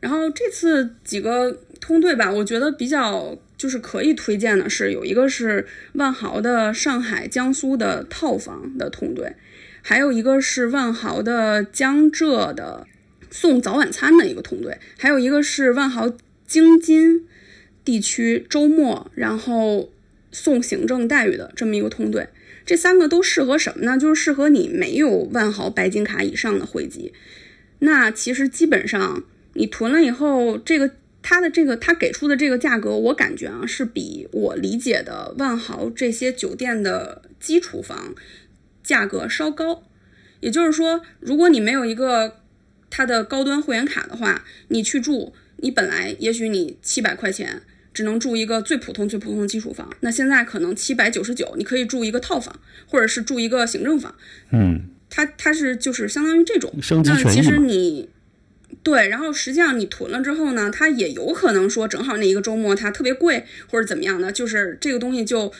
[SPEAKER 3] 然后这次几个通兑吧，我觉得比较就是可以推荐的是，有一个是万豪的上海、江苏的套房的通兑，还有一个是万豪的江浙的送早晚餐的一个通兑，还有一个是万豪京津地区周末然后送行政待遇的这么一个通兑。这三个都适合什么呢？就是适合你没有万豪白金卡以上的会籍。那其实基本上。你囤了以后，这个它的这个它给出的这个价格，我感觉啊是比我理解的万豪这些酒店的基础房价格稍高。也就是说，如果你没有一个它的高端会员卡的话，你去住，你本来也许你七百块钱只能住一个最普通最普通的基础房，那现在可能七百九十九，你可以住一个套房，或者是住一个行政房。
[SPEAKER 1] 嗯，
[SPEAKER 3] 它它是就是相当于这种
[SPEAKER 1] 升级
[SPEAKER 3] 那其实你。对，然后实际上你囤了之后呢，它也有可能说正好那一个周末它特别贵或者怎么样的，就是这个东西就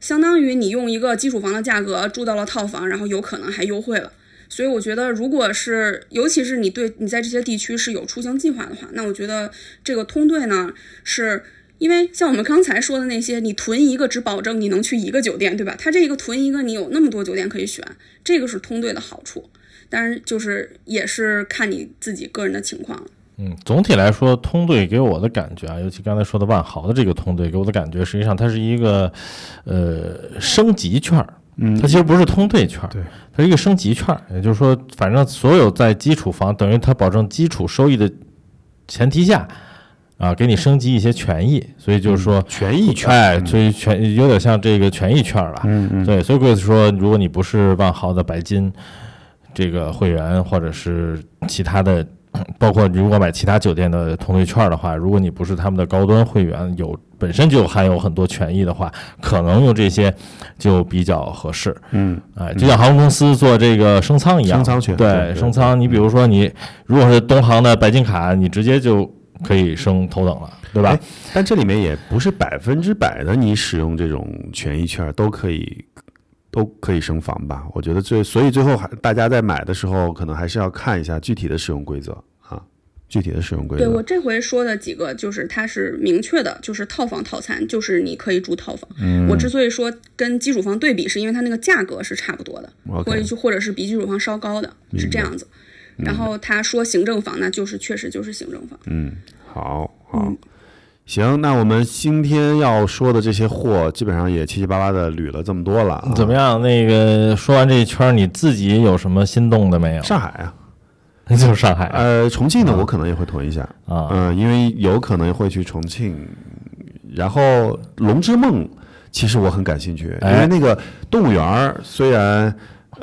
[SPEAKER 3] 相当于你用一个基础房的价格住到了套房，然后有可能还优惠了。所以我觉得，如果是尤其是你对你在这些地区是有出行计划的话，那我觉得这个通兑呢，是因为像我们刚才说的那些，你囤一个只保证你能去一个酒店，对吧？它这个囤一个你有那么多酒店可以选，这个是通兑的好处。但是就是也是看你自己个人的情况。
[SPEAKER 2] 嗯，总体来说，通兑给我的感觉啊，尤其刚才说的万豪的这个通兑，给我的感觉，实际上它是一个呃升级券儿。
[SPEAKER 1] 嗯，
[SPEAKER 2] 它其实不是通兑券儿，
[SPEAKER 1] 对，
[SPEAKER 2] 它是一个升级券儿。也就是说，反正所有在基础房等于它保证基础收益的前提下，啊，给你升级一些权益。所以就是说
[SPEAKER 1] 权益券，
[SPEAKER 2] 哎，所以权有点像这个权益券了。
[SPEAKER 1] 嗯嗯，
[SPEAKER 2] 对，所以就是说，如果你不是万豪的白金。这个会员或者是其他的，包括如果买其他酒店的同类券的话，如果你不是他们的高端会员，有本身就含有很多权益的话，可能用这些就比较合适。
[SPEAKER 1] 嗯，
[SPEAKER 2] 哎，就像航空公司做这个升舱一样，
[SPEAKER 1] 升舱权
[SPEAKER 2] 对升舱，你比如说你如果是东航的白金卡，你直接就可以升头等了，对吧？
[SPEAKER 1] 但这里面也不是百分之百的，你使用这种权益券都可以。都可以升房吧，我觉得最所以最后还大家在买的时候，可能还是要看一下具体的使用规则啊，具体的使用规则。
[SPEAKER 3] 对我这回说的几个，就是它是明确的，就是套房套餐，就是你可以住套房。
[SPEAKER 1] 嗯，
[SPEAKER 3] 我之所以说跟基础房对比，是因为它那个价格是差不多的，或者就或者是比基础房稍高的，是这样子。然后他说行政房，那就是确实就是行政房。
[SPEAKER 1] 嗯，好好。行，那我们今天要说的这些货，基本上也七七八八的捋了这么多了。
[SPEAKER 2] 怎么样？那个说完这一圈，你自己有什么心动的没有？
[SPEAKER 1] 上海啊，
[SPEAKER 2] 就是上海。
[SPEAKER 1] 呃，重庆呢，我可能也会囤一下
[SPEAKER 2] 啊，
[SPEAKER 1] 嗯，因为有可能会去重庆。然后《龙之梦》，其实我很感兴趣，因为那个动物园虽然。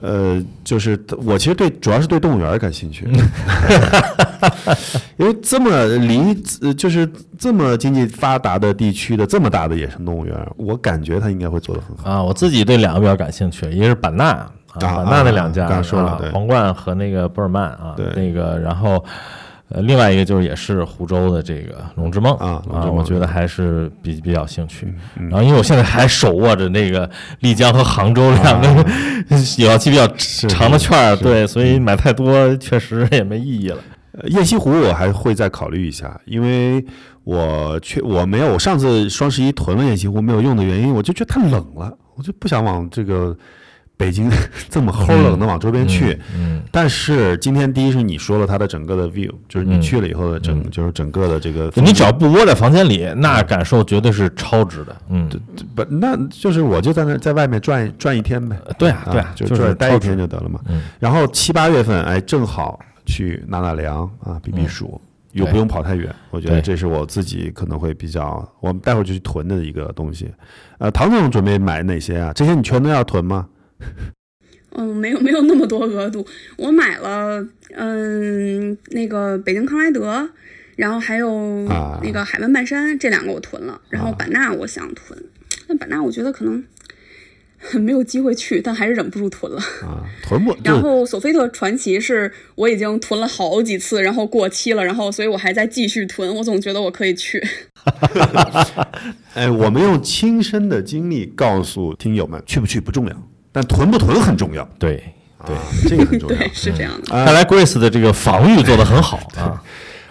[SPEAKER 1] 呃，就是我其实对主要是对动物园感兴趣，因为这么离就是这么经济发达的地区的这么大的野生动物园，我感觉它应该会做得很好
[SPEAKER 2] 啊。我自己对两个比较感兴趣，一个是版纳啊，版纳那两家，
[SPEAKER 1] 刚说了
[SPEAKER 2] 皇冠和那个波尔曼啊，
[SPEAKER 1] 对
[SPEAKER 2] 那个然后。呃，另外一个就是也是湖州的这个龙之梦
[SPEAKER 1] 啊
[SPEAKER 2] 啊，我觉得还是比比较兴趣。然后因为我现在还手握着那个丽江和杭州两个 有效期比较长的券儿，对，所以买太多确实也没意义了。
[SPEAKER 1] 雁西湖我还会再考虑一下，因为我去我没有我上次双十一囤了雁西湖没有用的原因，我就觉得太冷了。我就不想往这个北京 这么齁冷的往周边去。
[SPEAKER 2] 嗯，
[SPEAKER 1] 但是今天第一是你说了它的整个的 view，就是你
[SPEAKER 2] 嗯
[SPEAKER 1] 去了以后的整、
[SPEAKER 2] 嗯
[SPEAKER 1] 就是整个的这个，
[SPEAKER 2] 你只要不窝在房间里，那感受绝对是超值的。嗯，
[SPEAKER 1] 不，那就是我就在那在外面转转一天呗。
[SPEAKER 2] 对啊，对啊，
[SPEAKER 1] 就
[SPEAKER 2] 就是
[SPEAKER 1] 待一天就得了嘛。
[SPEAKER 2] 嗯
[SPEAKER 1] 然后七八月份，哎，正好去纳纳凉啊，避避
[SPEAKER 2] 嗯
[SPEAKER 1] 暑，又不用跑太远。我觉得这是我自己可能会比较，我们待会儿就去囤的一个东西。呃，唐总准备买哪些啊？这些你全都要囤吗？
[SPEAKER 3] 嗯，没有没有那么多额度，我买了，嗯，那个北京康莱德，然后还有
[SPEAKER 1] 啊
[SPEAKER 3] 那个海湾半山这两个我囤了，然后
[SPEAKER 1] 啊
[SPEAKER 3] 版纳我想囤，但版纳我觉得可能没有机会去，但还是忍不住囤了。
[SPEAKER 1] 啊，囤不？
[SPEAKER 3] 然后索菲特传奇是我已经囤了好几次，然后过期了，然后所以我还在继续囤，我总觉得我可以去。
[SPEAKER 1] 哎，我们用亲身的经历告诉听友们，去不去不重要，但囤不囤很重要。
[SPEAKER 2] 对对。
[SPEAKER 1] 啊，这个很重要。
[SPEAKER 3] 对，是这样的。
[SPEAKER 2] 看来 Grace 的这个防御做得很好啊。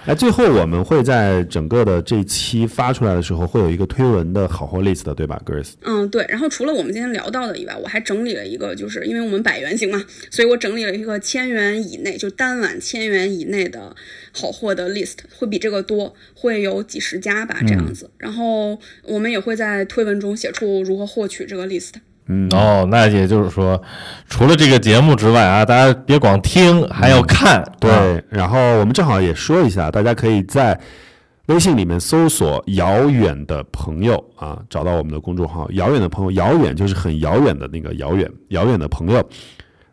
[SPEAKER 1] 哎，最后我们会在整个的这期发出来的时候，会有一个推文的好货 list 的，对吧，Grace？
[SPEAKER 3] 嗯，对。然后除了我们今天聊到的以外，我还整理了一个，就是因为我们百元型嘛，所以我整理了一个千元以内，就单晚千元以内的好货的 list，会比这个多，会有几十家吧这样子。然后我们也会在推文中写出如何获取这个 list。
[SPEAKER 1] 嗯，
[SPEAKER 2] 哦，那也就是说，除了这个节目之外啊，大家别光听，还要看。
[SPEAKER 1] 对。
[SPEAKER 2] 啊
[SPEAKER 1] 然后我们正好也说一下，大家可以在微信里面搜索“遥远的朋友”啊，找到我们的公众号“遥远的朋友”，遥远就是很遥远的那个遥远，遥远的朋友。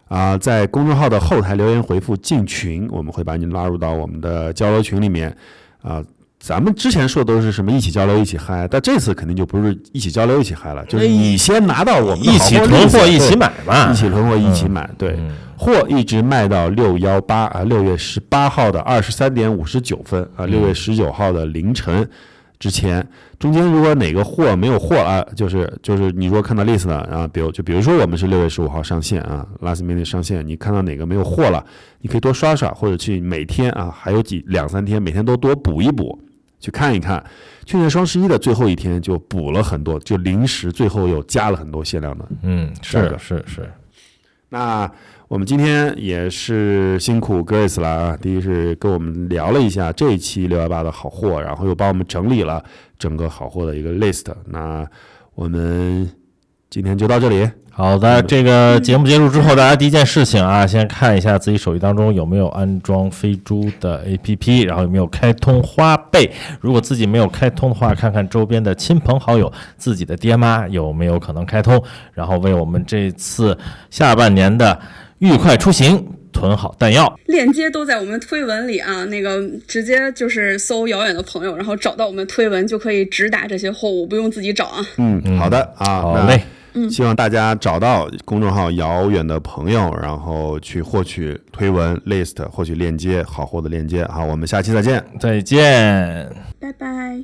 [SPEAKER 1] 啊，在公众号的后台留言回复“进群”，我们会把你拉入到我们的交流群里面。啊，咱们之前说的都是什么一起交流、一起嗨，但这次肯定就不是一起交流、一起嗨了，就是你先拿到我们
[SPEAKER 2] 一起囤货，一起买嘛。
[SPEAKER 1] 一起囤货，一起买，对。
[SPEAKER 2] 嗯。
[SPEAKER 1] 货一直卖到六幺八啊，六月十八号的二十三点五十九分啊，六月十九号的凌晨之前，中间如果哪个货没有货啊，就是就是你如果看到 list 了啊，比如就比如说我们是六月十五号上线啊，last minute 上线，你看到哪个没有货了，你可以多刷刷，或者去每天啊，还有几两三天，每天都多补一补，去看一看。去年双十一的最后一天就补了很多，就临时最后又加了很多限量的
[SPEAKER 2] 嗯，
[SPEAKER 1] 是的
[SPEAKER 2] 是是是，
[SPEAKER 1] 那我们今天也是辛苦 Grace 了啊！第一是跟我们聊了一下这一期六幺八的好货，然后又帮我们整理了整个好货的一个 list。那我们今天就到这里。
[SPEAKER 2] 好的，这个节目结束之后，大家第一件事情啊，先看一下自己手机当中有没有安装飞猪的 APP，然后有没有开通花呗。如果自己没有开通的话，看看周边的亲朋好友、自己的爹妈有没有可能开通，然后为我们这次下半年的愉快出行囤好弹药。
[SPEAKER 3] 链接都在我们推文里啊，那个直接就是搜遥远的朋友，然后找到我们推文就可以直达这些货物，不用自己找啊。
[SPEAKER 1] 嗯，好的啊，
[SPEAKER 2] 好嘞，
[SPEAKER 1] 那希望大家找到公众号“遥远的朋友”，然后去获取推文 list，获取链接，好货的链接。好，我们下期再见。
[SPEAKER 2] 再见。
[SPEAKER 3] 拜拜。